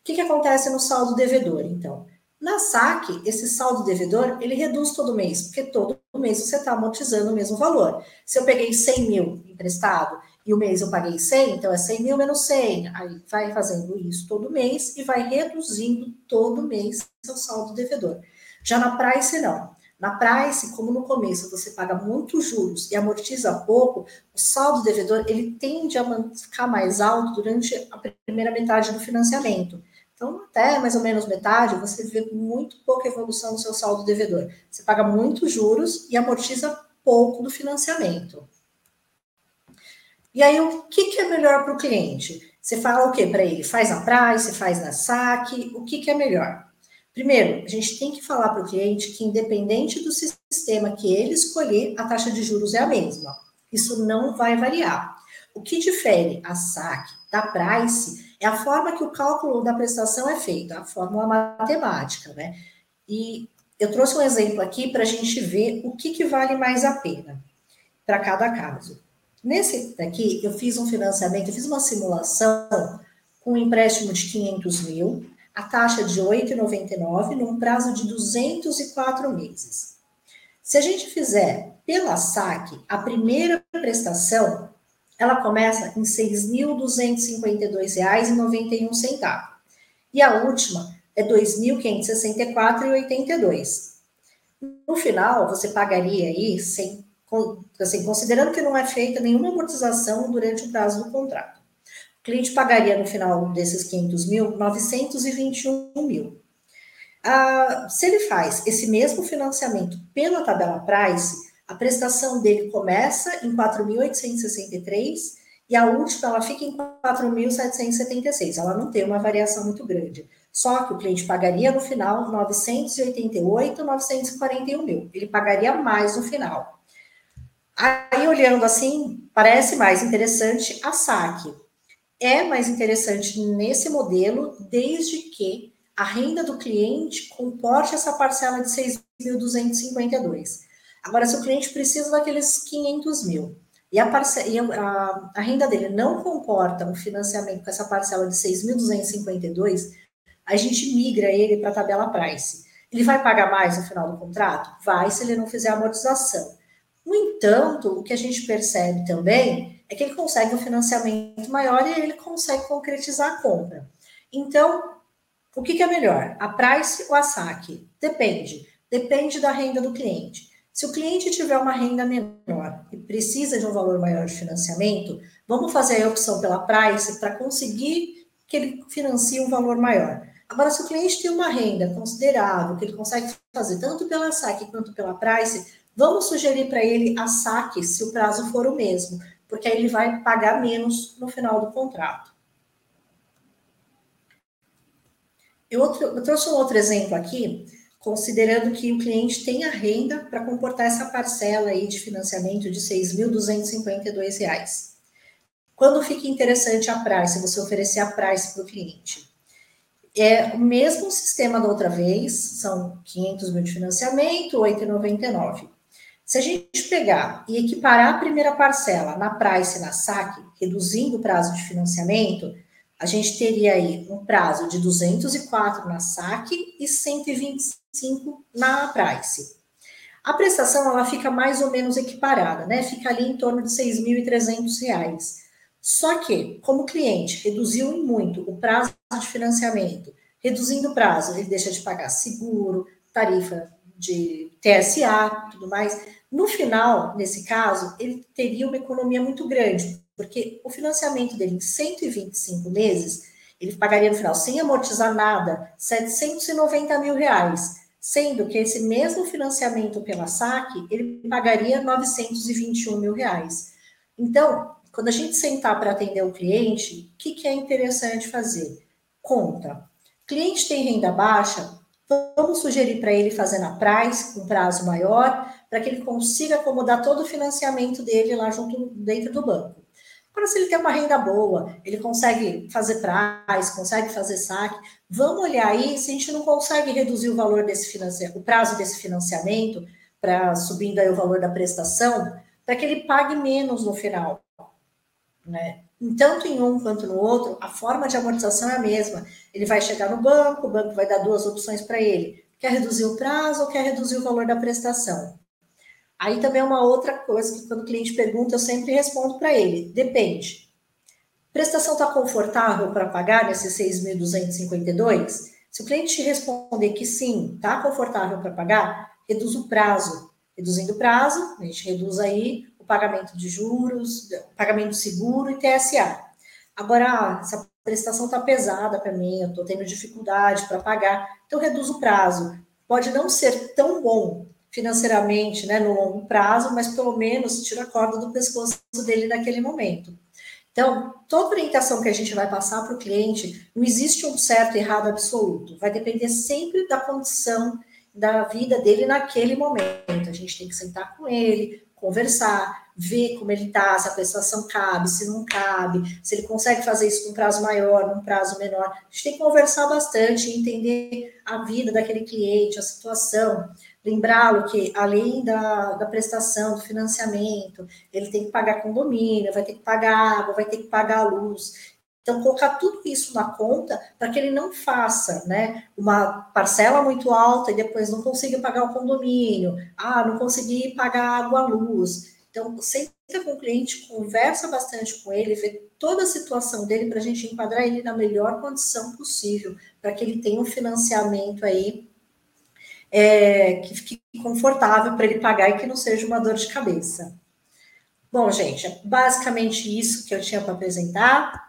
O que, que acontece no saldo devedor, então? Na saque, esse saldo devedor, ele reduz todo mês, porque todo mês você está amortizando o mesmo valor. Se eu peguei 100 mil emprestado e o mês eu paguei 100, então é 100 mil menos 100. Aí vai fazendo isso todo mês e vai reduzindo todo mês seu saldo devedor. Já na Price, não. Na Price, como no começo você paga muitos juros e amortiza pouco, o saldo devedor ele tende a ficar mais alto durante a primeira metade do financiamento. Então, até mais ou menos metade, você vê muito pouca evolução no seu saldo devedor. Você paga muitos juros e amortiza pouco do financiamento. E aí, o que, que é melhor para o cliente? Você fala o que para ele? Faz na price, faz na saque, o que, que é melhor? Primeiro, a gente tem que falar para o cliente que, independente do sistema que ele escolher, a taxa de juros é a mesma. Isso não vai variar. O que difere a saque da price é a forma que o cálculo da prestação é feito, a fórmula matemática, né? E eu trouxe um exemplo aqui para a gente ver o que, que vale mais a pena para cada caso. Nesse daqui, eu fiz um financiamento, eu fiz uma simulação com um empréstimo de 500 mil, a taxa de 8,99 num prazo de 204 meses. Se a gente fizer pela SAC, a primeira prestação, ela começa em R$ 6.252,91. E a última é R$ 2.564,82. No final, você pagaria aí sem assim, considerando que não é feita nenhuma amortização durante o prazo do contrato. O cliente pagaria no final desses 500 mil, 921 mil. Ah, se ele faz esse mesmo financiamento pela tabela Price, a prestação dele começa em 4.863 e a última ela fica em 4.776. Ela não tem uma variação muito grande. Só que o cliente pagaria no final 988, 941 mil. Ele pagaria mais no final. Aí, olhando assim, parece mais interessante a saque. É mais interessante nesse modelo, desde que a renda do cliente comporte essa parcela de 6.252. Agora, se o cliente precisa daqueles 500 mil e, a, e a, a renda dele não comporta um financiamento com essa parcela de 6.252, a gente migra ele para a tabela price. Ele vai pagar mais no final do contrato? Vai, se ele não fizer amortização. No entanto, o que a gente percebe também é que ele consegue um financiamento maior e ele consegue concretizar a compra. Então, o que, que é melhor? A price ou a saque? Depende. Depende da renda do cliente. Se o cliente tiver uma renda menor e precisa de um valor maior de financiamento, vamos fazer a opção pela price para conseguir que ele financie um valor maior. Agora, se o cliente tem uma renda considerável, que ele consegue fazer tanto pela saque quanto pela price, vamos sugerir para ele a saque se o prazo for o mesmo, porque aí ele vai pagar menos no final do contrato. Eu, outro, eu trouxe um outro exemplo aqui, considerando que o cliente tem a renda para comportar essa parcela aí de financiamento de R$ 6.252. Quando fica interessante a price, você oferecer a price para o cliente? É o mesmo sistema da outra vez, são 500 mil de financiamento, 8,99. Se a gente pegar e equiparar a primeira parcela na price e na saque, reduzindo o prazo de financiamento, a gente teria aí um prazo de 204 na saque e 125 na price. A prestação ela fica mais ou menos equiparada, né? Fica ali em torno de R$ 6.300. Só que, como o cliente reduziu muito o prazo de financiamento, reduzindo o prazo, ele deixa de pagar seguro, tarifa de TSA, tudo mais. No final, nesse caso, ele teria uma economia muito grande, porque o financiamento dele em 125 meses, ele pagaria no final, sem amortizar nada, 790 mil reais, sendo que esse mesmo financiamento pela SAC, ele pagaria 921 mil reais. Então, quando a gente sentar para atender o cliente, o que, que é interessante fazer? Conta. Cliente tem renda baixa, vamos sugerir para ele fazer na price, com prazo maior, para que ele consiga acomodar todo o financiamento dele lá junto dentro do banco. Agora, se ele tem uma renda boa, ele consegue fazer prazo, consegue fazer saque, vamos olhar aí se a gente não consegue reduzir o valor desse financiamento, o prazo desse financiamento, para subindo aí o valor da prestação, para que ele pague menos no final. Né? Tanto em um quanto no outro, a forma de amortização é a mesma. Ele vai chegar no banco, o banco vai dar duas opções para ele. Quer reduzir o prazo ou quer reduzir o valor da prestação? Aí também é uma outra coisa que quando o cliente pergunta, eu sempre respondo para ele: depende. Prestação está confortável para pagar nesses 6.252? Se o cliente responder que sim, está confortável para pagar, reduz o prazo. Reduzindo o prazo, a gente reduz aí o pagamento de juros, pagamento seguro e TSA. Agora, essa prestação está pesada para mim, eu estou tendo dificuldade para pagar, então reduz o prazo. Pode não ser tão bom financeiramente, né, no longo prazo, mas pelo menos tira a corda do pescoço dele naquele momento. Então, toda orientação que a gente vai passar para o cliente, não existe um certo e errado absoluto, vai depender sempre da condição da vida dele naquele momento. A gente tem que sentar com ele, conversar, ver como ele está, se a prestação cabe, se não cabe, se ele consegue fazer isso com prazo maior, num prazo menor. A gente tem que conversar bastante, entender a vida daquele cliente, a situação, lembrá-lo que além da, da prestação, do financiamento, ele tem que pagar condomínio, vai ter que pagar água, vai ter que pagar a luz. Então, colocar tudo isso na conta para que ele não faça né, uma parcela muito alta e depois não consiga pagar o condomínio, ah, não consegui pagar água, luz. Então, senta com o cliente, conversa bastante com ele, vê toda a situação dele para a gente enquadrar ele na melhor condição possível, para que ele tenha um financiamento aí é, que fique confortável para ele pagar e que não seja uma dor de cabeça. Bom, gente, é basicamente isso que eu tinha para apresentar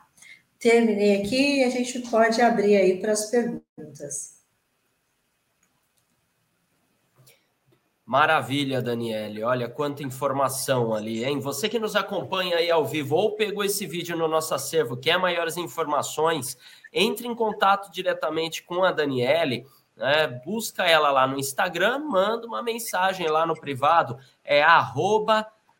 terminei aqui e a gente pode abrir aí para as perguntas. Maravilha, Daniele. Olha quanta informação ali, hein? Você que nos acompanha aí ao vivo ou pegou esse vídeo no nosso acervo, quer maiores informações, entre em contato diretamente com a Daniele, né? busca ela lá no Instagram, manda uma mensagem lá no privado, é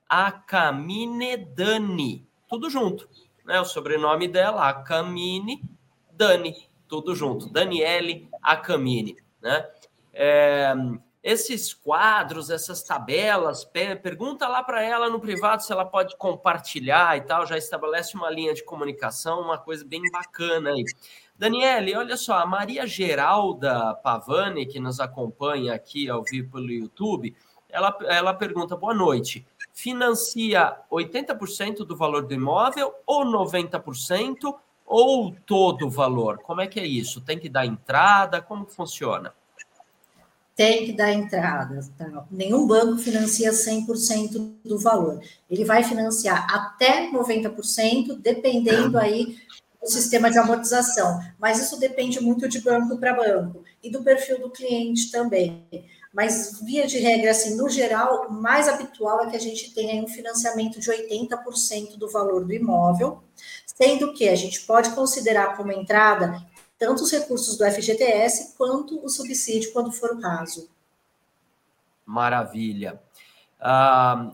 acaminedani, tudo junto né? O sobrenome dela, Acamine Dani, tudo junto. Daniele Acamine, né? É, esses quadros, essas tabelas, pergunta lá para ela no privado se ela pode compartilhar e tal, já estabelece uma linha de comunicação, uma coisa bem bacana aí. Daniele, olha só, a Maria Geralda Pavani, que nos acompanha aqui ao vivo pelo YouTube, ela, ela pergunta: boa noite. financia 80% do valor do imóvel ou 90% ou todo o valor? Como é que é isso? Tem que dar entrada? Como funciona? Tem que dar entrada. Tá? Nenhum banco financia 100% do valor. Ele vai financiar até 90%, dependendo aí do sistema de amortização. Mas isso depende muito de banco para banco e do perfil do cliente também. Mas, via de regra, assim, no geral, o mais habitual é que a gente tenha um financiamento de 80% do valor do imóvel, sendo que a gente pode considerar como entrada tanto os recursos do FGTS quanto o subsídio, quando for o caso. Maravilha. Ah,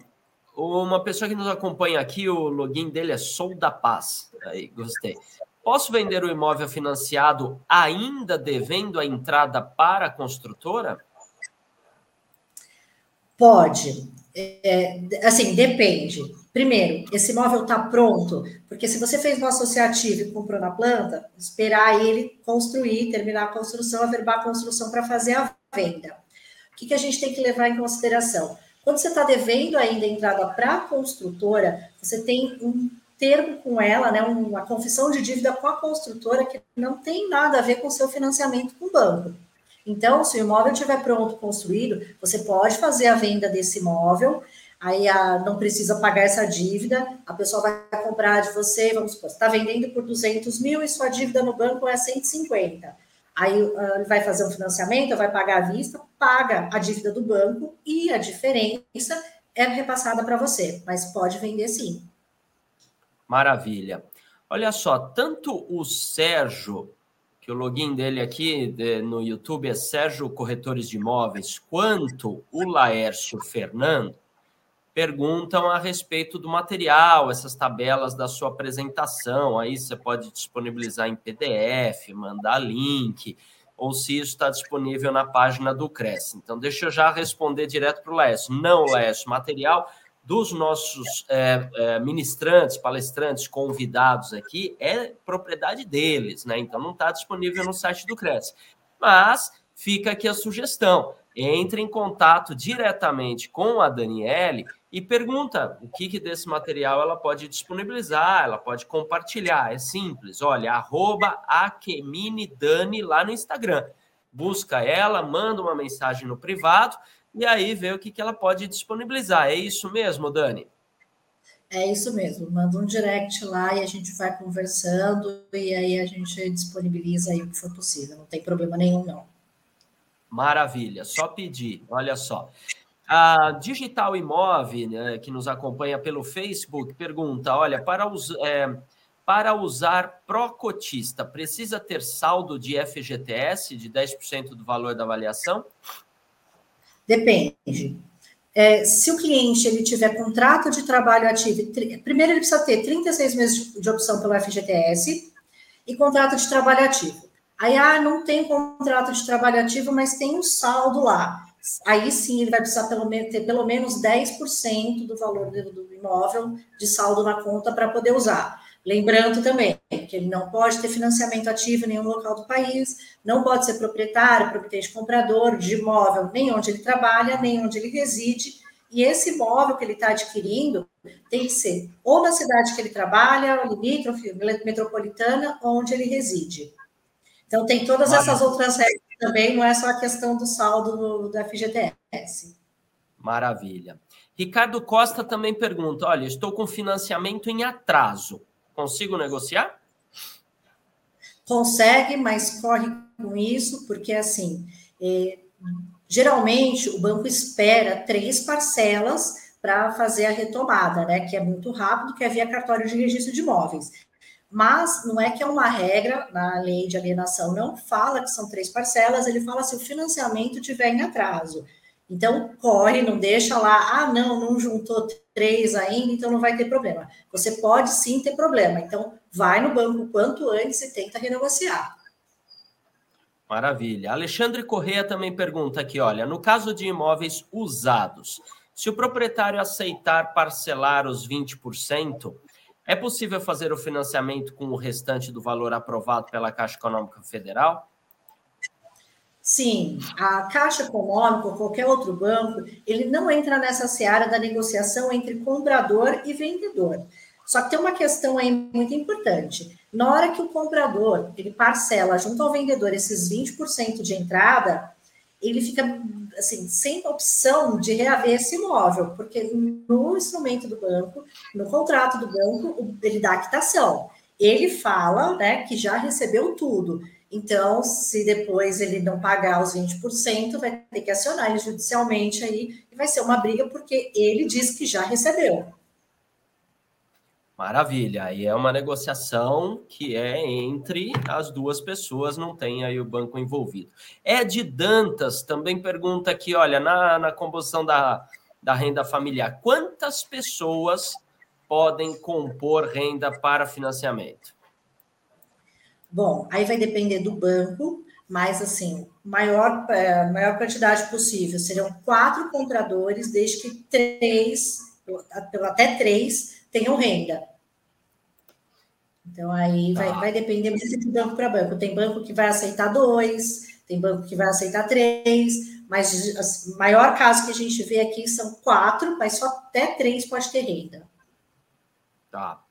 uma pessoa que nos acompanha aqui, o login dele é Sou da Paz. Aí, gostei. Posso vender o imóvel financiado ainda devendo a entrada para a construtora? Pode. É, assim, depende. Primeiro, esse imóvel está pronto, porque se você fez no associativo e comprou na planta, esperar ele construir, terminar a construção, averbar a construção para fazer a venda. O que, que a gente tem que levar em consideração? Quando você está devendo ainda a entrada para a construtora, você tem um termo com ela, né, uma confissão de dívida com a construtora que não tem nada a ver com o seu financiamento com o banco. Então, se o imóvel estiver pronto, construído, você pode fazer a venda desse imóvel, aí a, não precisa pagar essa dívida, a pessoa vai comprar de você, vamos supor, você está vendendo por 200 mil e sua dívida no banco é 150. Aí ele vai fazer um financiamento, vai pagar à vista, paga a dívida do banco e a diferença é repassada para você, mas pode vender sim. Maravilha. Olha só, tanto o Sérgio que o login dele aqui no YouTube é Sérgio Corretores de Imóveis, quanto o Laércio Fernando perguntam a respeito do material, essas tabelas da sua apresentação. Aí você pode disponibilizar em PDF, mandar link, ou se isso está disponível na página do Cresce. Então, deixa eu já responder direto para o Laércio. Não, Laércio, material dos nossos é, é, ministrantes, palestrantes, convidados aqui, é propriedade deles, né? Então não está disponível no site do Cresce. Mas fica aqui a sugestão: entre em contato diretamente com a Daniele e pergunta o que, que desse material ela pode disponibilizar, ela pode compartilhar. É simples, olha, arroba Dani lá no Instagram. Busca ela, manda uma mensagem no privado e aí ver o que, que ela pode disponibilizar. É isso mesmo, Dani? É isso mesmo, manda um direct lá e a gente vai conversando e aí a gente disponibiliza aí o que for possível, não tem problema nenhum, não. Maravilha, só pedir, olha só. A Digital Imóvel, né, que nos acompanha pelo Facebook, pergunta: olha, para, us, é, para usar pró-cotista, precisa ter saldo de FGTS de 10% do valor da avaliação? Depende. É, se o cliente ele tiver contrato de trabalho ativo, primeiro ele precisa ter 36 meses de opção pelo FGTS e contrato de trabalho ativo. Aí, ah, não tem contrato de trabalho ativo, mas tem um saldo lá. Aí sim ele vai precisar pelo menos, ter pelo menos 10% do valor do, imóvel de saldo na conta para poder usar. Lembrando também que ele não pode ter financiamento ativo em nenhum local do país, não pode ser proprietário, proprietante comprador de imóvel, nem onde ele trabalha, nem onde ele reside. E esse imóvel que ele está adquirindo tem que ser ou na cidade que ele trabalha, limítrofe, metropolitana, onde ele reside. Então, tem todas essas outras regras também, não é só a questão do saldo do, do FGTS. Maravilha. Ricardo Costa também pergunta: olha, estou com financiamento em atraso Consigo negociar? Consegue, mas corre com isso, porque assim, é, geralmente o banco espera três parcelas para fazer a retomada, né? Que é muito rápido, que é via cartório de registro de imóveis. Mas não é que é uma regra na lei de alienação, não fala que são três parcelas, ele fala se o financiamento tiver em atraso. Então, corre, não deixa lá, ah, não, não juntou três ainda, então não vai ter problema. Você pode sim ter problema. Então, vai no banco quanto antes e tenta renegociar. Maravilha. Alexandre Correia também pergunta aqui: olha, no caso de imóveis usados, se o proprietário aceitar parcelar os 20%, é possível fazer o financiamento com o restante do valor aprovado pela Caixa Econômica Federal? Sim, a Caixa Econômica ou qualquer outro banco, ele não entra nessa seara da negociação entre comprador e vendedor. Só que tem uma questão aí muito importante. Na hora que o comprador ele parcela junto ao vendedor esses 20% de entrada, ele fica assim, sem opção de reaver esse imóvel, porque no instrumento do banco, no contrato do banco, ele dá a quitação. Ele fala né, que já recebeu tudo. Então, se depois ele não pagar os 20%, vai ter que acionar ele judicialmente aí e vai ser uma briga porque ele diz que já recebeu. Maravilha. Aí é uma negociação que é entre as duas pessoas, não tem aí o banco envolvido. Ed Dantas também pergunta aqui: olha, na, na composição da, da renda familiar, quantas pessoas podem compor renda para financiamento? Bom, aí vai depender do banco, mas assim, maior, é, maior quantidade possível. Serão quatro compradores, desde que três, até três, tenham renda. Então, aí vai, tá. vai depender muito de banco para banco. Tem banco que vai aceitar dois, tem banco que vai aceitar três, mas o maior caso que a gente vê aqui são quatro, mas só até três pode ter renda. Tá.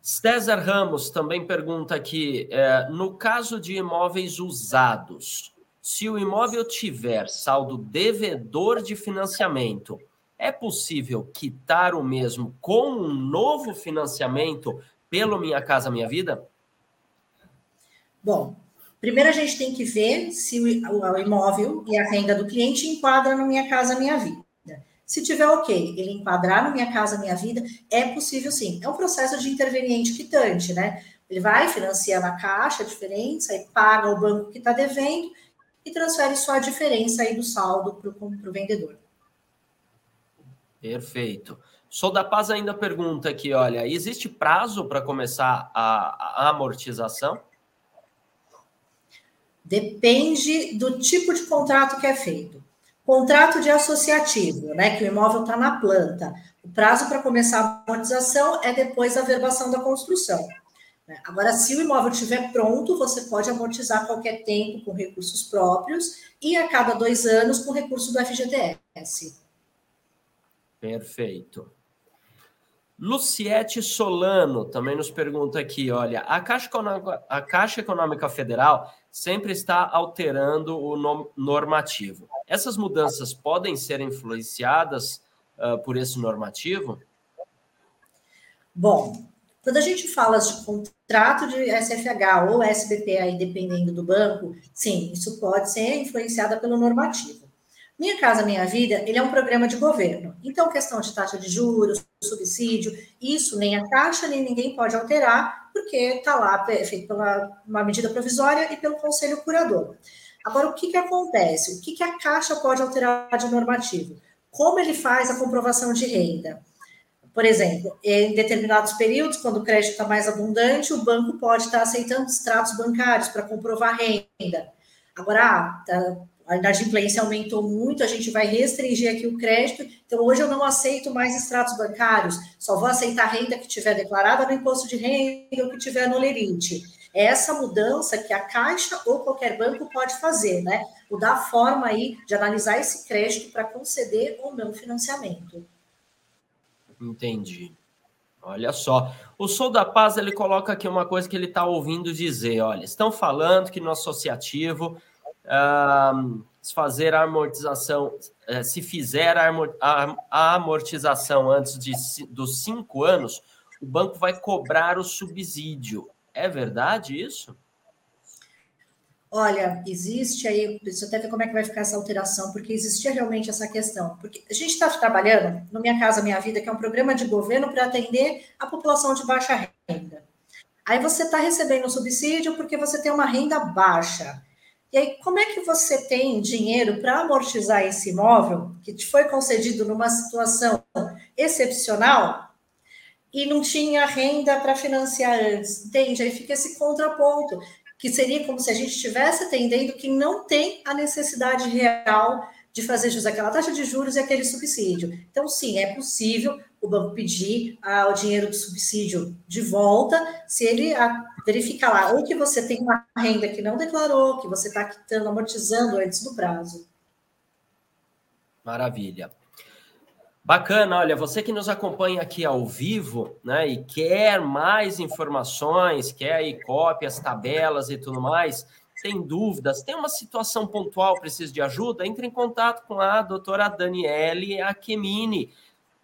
César Ramos também pergunta aqui: é, no caso de imóveis usados, se o imóvel tiver saldo devedor de financiamento, é possível quitar o mesmo com um novo financiamento pelo Minha Casa Minha Vida? Bom, primeiro a gente tem que ver se o imóvel e a renda do cliente enquadram no Minha Casa Minha Vida. Se tiver ok, ele enquadrar no Minha Casa Minha Vida, é possível sim. É um processo de interveniente quitante, né? Ele vai financiar na caixa a diferença e paga o banco que está devendo e transfere só a diferença aí do saldo para o vendedor. Perfeito. Sou da Paz ainda pergunta aqui, olha, existe prazo para começar a, a, amortização? Depende do tipo de contrato que é feito. Contrato de associativo, né, que o imóvel está na planta. O prazo para começar a amortização é depois da verbação da construção. Agora, se o imóvel estiver pronto, você pode amortizar qualquer tempo com recursos próprios e a cada dois anos com recurso do FGTS. Perfeito. Luciete Solano também nos pergunta aqui: olha, a Caixa, Econômica, a Caixa Econômica Federal sempre está alterando o normativo. Essas mudanças podem ser influenciadas uh, por esse normativo? Bom, quando a gente fala de contrato de SFH ou SBP, aí dependendo do banco, sim, isso pode ser influenciado pelo normativo. Minha Casa Minha Vida, ele é um programa de governo. Então, questão de taxa de juros, subsídio, isso nem a Caixa, nem ninguém pode alterar, porque está lá é feito pela uma medida provisória e pelo Conselho Curador. Agora, o que, que acontece? O que, que a Caixa pode alterar de normativo? Como ele faz a comprovação de renda? Por exemplo, em determinados períodos, quando o crédito está mais abundante, o banco pode estar aceitando extratos bancários para comprovar renda. Agora, ah, tá, a inadimplência aumentou muito, a gente vai restringir aqui o crédito. Então, hoje eu não aceito mais extratos bancários, só vou aceitar renda que tiver declarada no imposto de renda ou que tiver no lerite. É essa mudança que a Caixa ou qualquer banco pode fazer, né? Mudar a forma aí de analisar esse crédito para conceder ou não financiamento. Entendi. Olha só, o Sou da Paz ele coloca aqui uma coisa que ele está ouvindo dizer. Olha, estão falando que no associativo fazer a amortização, uh, se fizer a, amortização antes de, dos cinco anos, o banco vai cobrar o subsídio. É verdade isso? Olha, existe aí, preciso até ver como é que vai ficar essa alteração, porque existia realmente essa questão. Porque a gente está trabalhando no Minha Casa Minha Vida, que é um programa de governo para atender a população de baixa renda. Aí você está recebendo o subsídio porque você tem uma renda baixa. E aí, como é que você tem dinheiro para amortizar esse imóvel que te foi concedido numa situação excepcional e não tinha renda para financiar antes? Entende? Aí fica esse contraponto, que seria como se a gente estivesse atendendo que não tem a necessidade real de fazer jus àquela taxa de juros e aquele subsídio. Então, sim, é possível o banco pedir ah, o dinheiro do subsídio de volta, se ele verifica lá, ou que você tem uma renda que não declarou, que você está quitando, amortizando antes do prazo. Maravilha. Bacana, olha, você que nos acompanha aqui ao vivo, né, e quer mais informações, quer aí cópias, tabelas e tudo mais, tem dúvidas, tem uma situação pontual, precisa de ajuda, entre em contato com a doutora Daniele Akemini.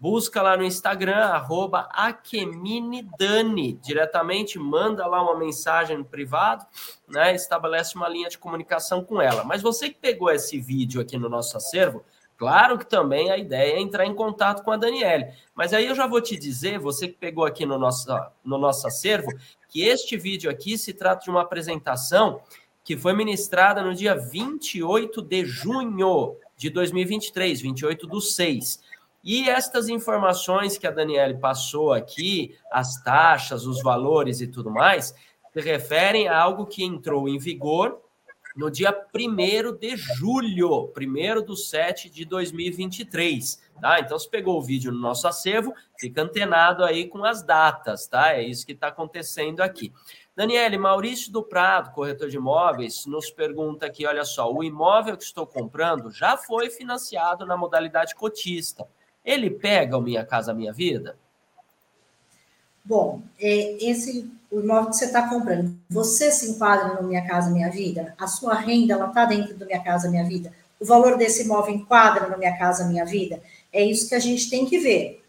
Busca lá no Instagram, arroba Akeminidani. Diretamente manda lá uma mensagem no privado, né? Estabelece uma linha de comunicação com ela. Mas você que pegou esse vídeo aqui no nosso acervo, Claro que também a ideia é entrar em contato com a Daniele. Mas aí eu já vou te dizer, você que pegou aqui no nosso, no nosso acervo, que este vídeo aqui se trata de uma apresentação que foi ministrada no dia 28 de junho de 2023, 28 do 6. E estas informações que a Daniele passou aqui, as taxas, os valores e tudo mais, se referem a algo que entrou em vigor no dia 1 de julho, 1 do 7 de 2023, tá? Então, se pegou o vídeo no nosso acervo, fica antenado aí com as datas, tá? É isso que está acontecendo aqui. Daniele, Maurício do Prado, corretor de imóveis, nos pergunta aqui, olha só, o imóvel que estou comprando já foi financiado na modalidade cotista. Ele pega o Minha Casa Minha Vida? Bom, é, esse o imóvel que você está comprando, você se enquadra no Minha Casa Minha Vida? A sua renda, ela está dentro do Minha Casa Minha Vida? O valor desse imóvel enquadra no Minha Casa Minha Vida? É isso que a gente tem que ver.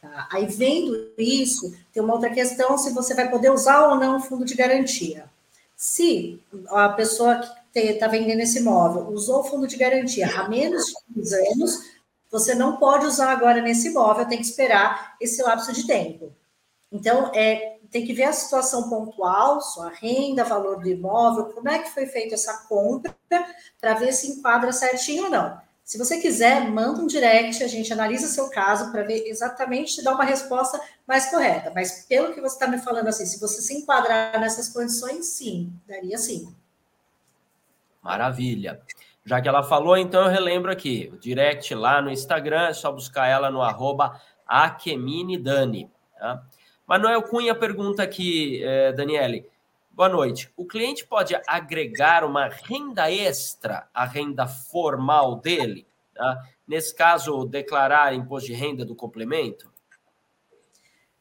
Tá? Aí, vendo isso, tem uma outra questão, se você vai poder usar ou não o fundo de garantia. Se a pessoa que está vendendo esse imóvel usou o fundo de garantia há menos de 10 anos, você não pode usar agora nesse imóvel, tem que esperar esse lapso de tempo. Então, é, tem que ver a situação pontual, sua renda, valor do imóvel, como é que foi feita essa compra, para ver se enquadra certinho ou não. Se você quiser, manda um direct, a gente analisa seu caso para ver exatamente te dar uma resposta mais correta. Mas pelo que você está me falando assim, se você se enquadrar nessas condições, sim, daria sim. Maravilha. Já que ela falou, então eu relembro aqui, o direct lá no Instagram, é só buscar ela no arroba Akeminidani. Tá? Manuel Cunha pergunta aqui, eh, Daniele. Boa noite. O cliente pode agregar uma renda extra à renda formal dele? Tá? Nesse caso, declarar imposto de renda do complemento?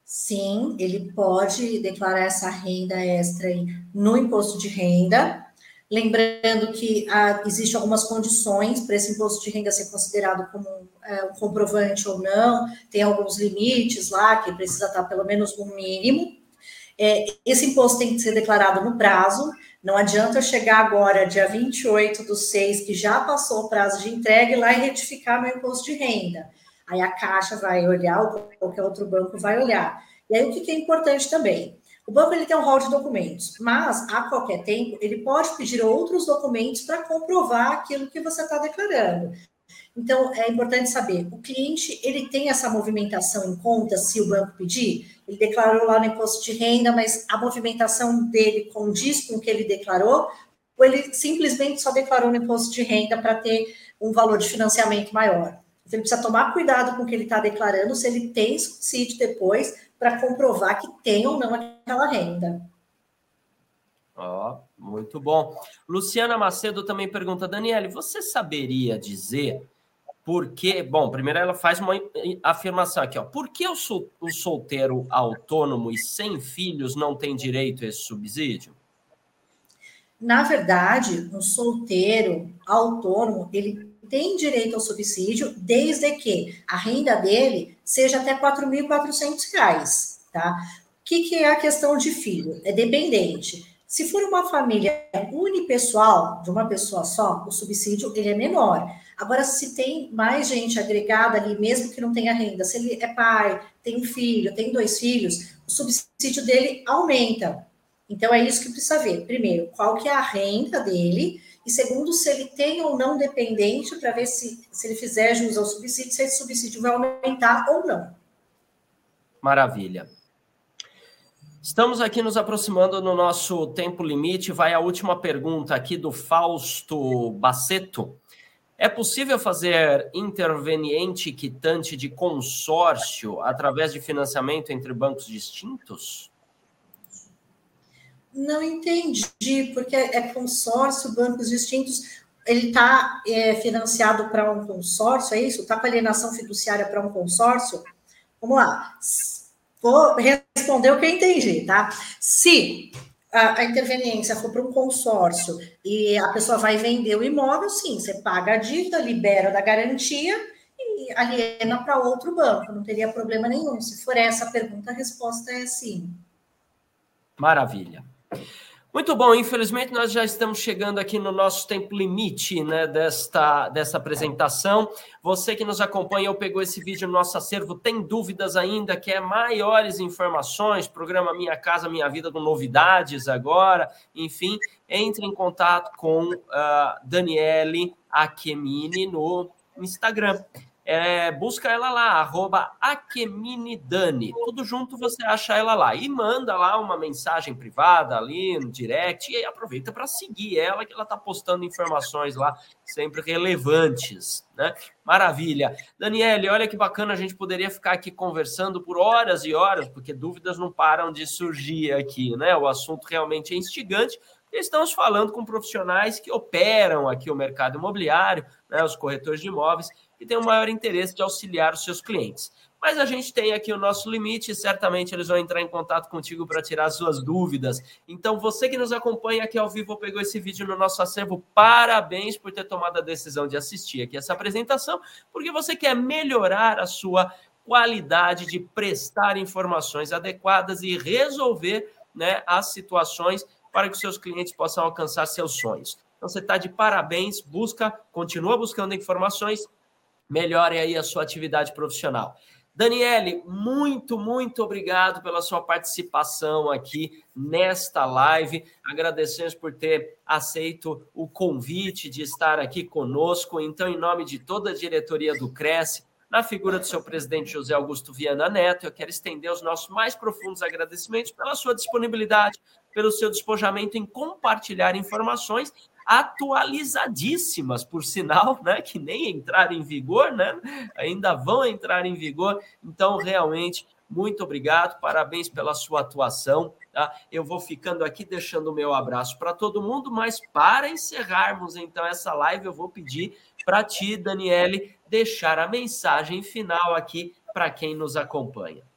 Sim, ele pode declarar essa renda extra no imposto de renda, Lembrando que ah, existem algumas condições para esse imposto de renda ser considerado como é, um comprovante ou não, tem alguns limites lá que precisa estar pelo menos no mínimo. É, esse imposto tem que ser declarado no prazo, não adianta eu chegar agora, dia 28 do 6, que já passou o prazo de entrega, e lá e retificar meu imposto de renda. Aí a Caixa vai olhar, ou qualquer outro banco vai olhar. E aí o que é importante também? O banco ele tem um rol de documentos, mas a qualquer tempo ele pode pedir outros documentos para comprovar aquilo que você está declarando. Então é importante saber, o cliente ele tem essa movimentação em conta se o banco pedir? Ele declarou lá no imposto de renda, mas a movimentação dele condiz com o que ele declarou, ou ele simplesmente só declarou no imposto de renda para ter um valor de financiamento maior. Então, ele precisa tomar cuidado com o que ele está declarando, se ele tem subsídio depois, para comprovar que tem ou não aquela renda. Ó, oh, muito bom. Luciana Macedo também pergunta, Daniele, você saberia dizer por que... Bom, primeiro ela faz uma afirmação aqui, ó. Por que o, sol, o solteiro autônomo e sem filhos não tem direito a esse subsídio? Na verdade, um solteiro autônomo, ele tem direito ao subsídio desde que a renda dele seja até R$ 4.400, tá? Que, que é a questão de filho? É dependente. Se for uma família unipessoal, de uma pessoa só, o subsídio ele é menor. Agora, se tem mais gente agregada ali, mesmo que não tenha renda, se ele é pai, tem um filho, tem dois filhos, o subsídio dele aumenta. Então, é isso que precisa ver. Primeiro, qual que é a renda dele e segundo, se ele tem ou não dependente, para ver se, se ele fizer jus ao subsídio, se esse subsídio vai aumentar ou não. Maravilha. Estamos aqui nos aproximando no nosso tempo limite. Vai a última pergunta aqui do Fausto Baceto. É possível fazer interveniente quitante de consórcio através de financiamento entre bancos distintos? Não entendi, porque é consórcio, bancos distintos. Ele está é, financiado para um consórcio, é isso? Está com alienação fiduciária para um consórcio? Vamos lá. Vou responder o que eu entendi, tá? Se a, a interveniência for para um consórcio e a pessoa vai vender o imóvel, sim, você paga a dívida, libera da garantia e aliena para outro banco, não teria problema nenhum. Se for essa a pergunta, a resposta é sim. Maravilha. Muito bom, infelizmente nós já estamos chegando aqui no nosso tempo limite né, desta, desta apresentação. Você que nos acompanha ou pegou esse vídeo no nosso acervo, tem dúvidas ainda, quer maiores informações, programa Minha Casa Minha Vida com novidades agora, enfim, entre em contato com uh, Daniele Akemini no Instagram é, busca ela lá, arroba Akeminidani. Tudo junto você acha ela lá. E manda lá uma mensagem privada ali no direct e aproveita para seguir ela, que ela está postando informações lá sempre relevantes. Né? Maravilha. Daniele, olha que bacana, a gente poderia ficar aqui conversando por horas e horas, porque dúvidas não param de surgir aqui, né? O assunto realmente é instigante. Estamos falando com profissionais que operam aqui o mercado imobiliário, né, os corretores de imóveis, que têm o maior interesse de auxiliar os seus clientes. Mas a gente tem aqui o nosso limite e certamente eles vão entrar em contato contigo para tirar as suas dúvidas. Então, você que nos acompanha aqui ao vivo pegou esse vídeo no nosso acervo, parabéns por ter tomado a decisão de assistir aqui essa apresentação, porque você quer melhorar a sua qualidade de prestar informações adequadas e resolver né, as situações para que os seus clientes possam alcançar seus sonhos. Então, você está de parabéns, busca, continua buscando informações, melhore aí a sua atividade profissional. Daniele, muito, muito obrigado pela sua participação aqui nesta live. Agradecemos por ter aceito o convite de estar aqui conosco. Então, em nome de toda a diretoria do Cresce, na figura do seu presidente José Augusto Viana Neto, eu quero estender os nossos mais profundos agradecimentos pela sua disponibilidade, pelo seu despojamento em compartilhar informações atualizadíssimas, por sinal, né, que nem entraram em vigor, né, ainda vão entrar em vigor. Então, realmente, muito obrigado, parabéns pela sua atuação. Tá? Eu vou ficando aqui deixando o meu abraço para todo mundo, mas para encerrarmos então essa live, eu vou pedir para ti, Daniele, deixar a mensagem final aqui para quem nos acompanha.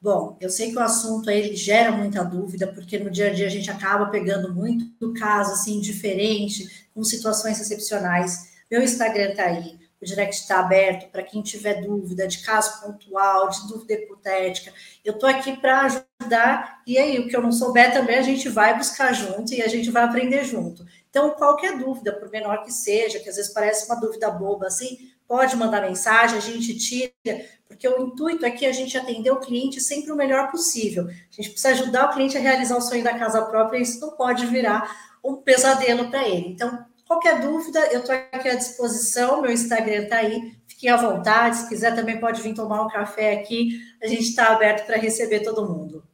Bom, eu sei que o assunto aí gera muita dúvida, porque no dia a dia a gente acaba pegando muito caso assim diferente, com situações excepcionais. Meu Instagram está aí, o direct está aberto para quem tiver dúvida de caso pontual, de dúvida hipotética. Eu estou aqui para ajudar, e aí, o que eu não souber também a gente vai buscar junto e a gente vai aprender junto. Então, qualquer dúvida, por menor que seja, que às vezes parece uma dúvida boba assim, pode mandar mensagem, a gente tira, porque o intuito é que a gente atender o cliente sempre o melhor possível. A gente precisa ajudar o cliente a realizar o sonho da casa própria, e isso não pode virar um pesadelo para ele. Então, qualquer dúvida, eu estou aqui à disposição, meu Instagram está aí, fiquem à vontade, se quiser também pode vir tomar um café aqui, a gente está aberto para receber todo mundo.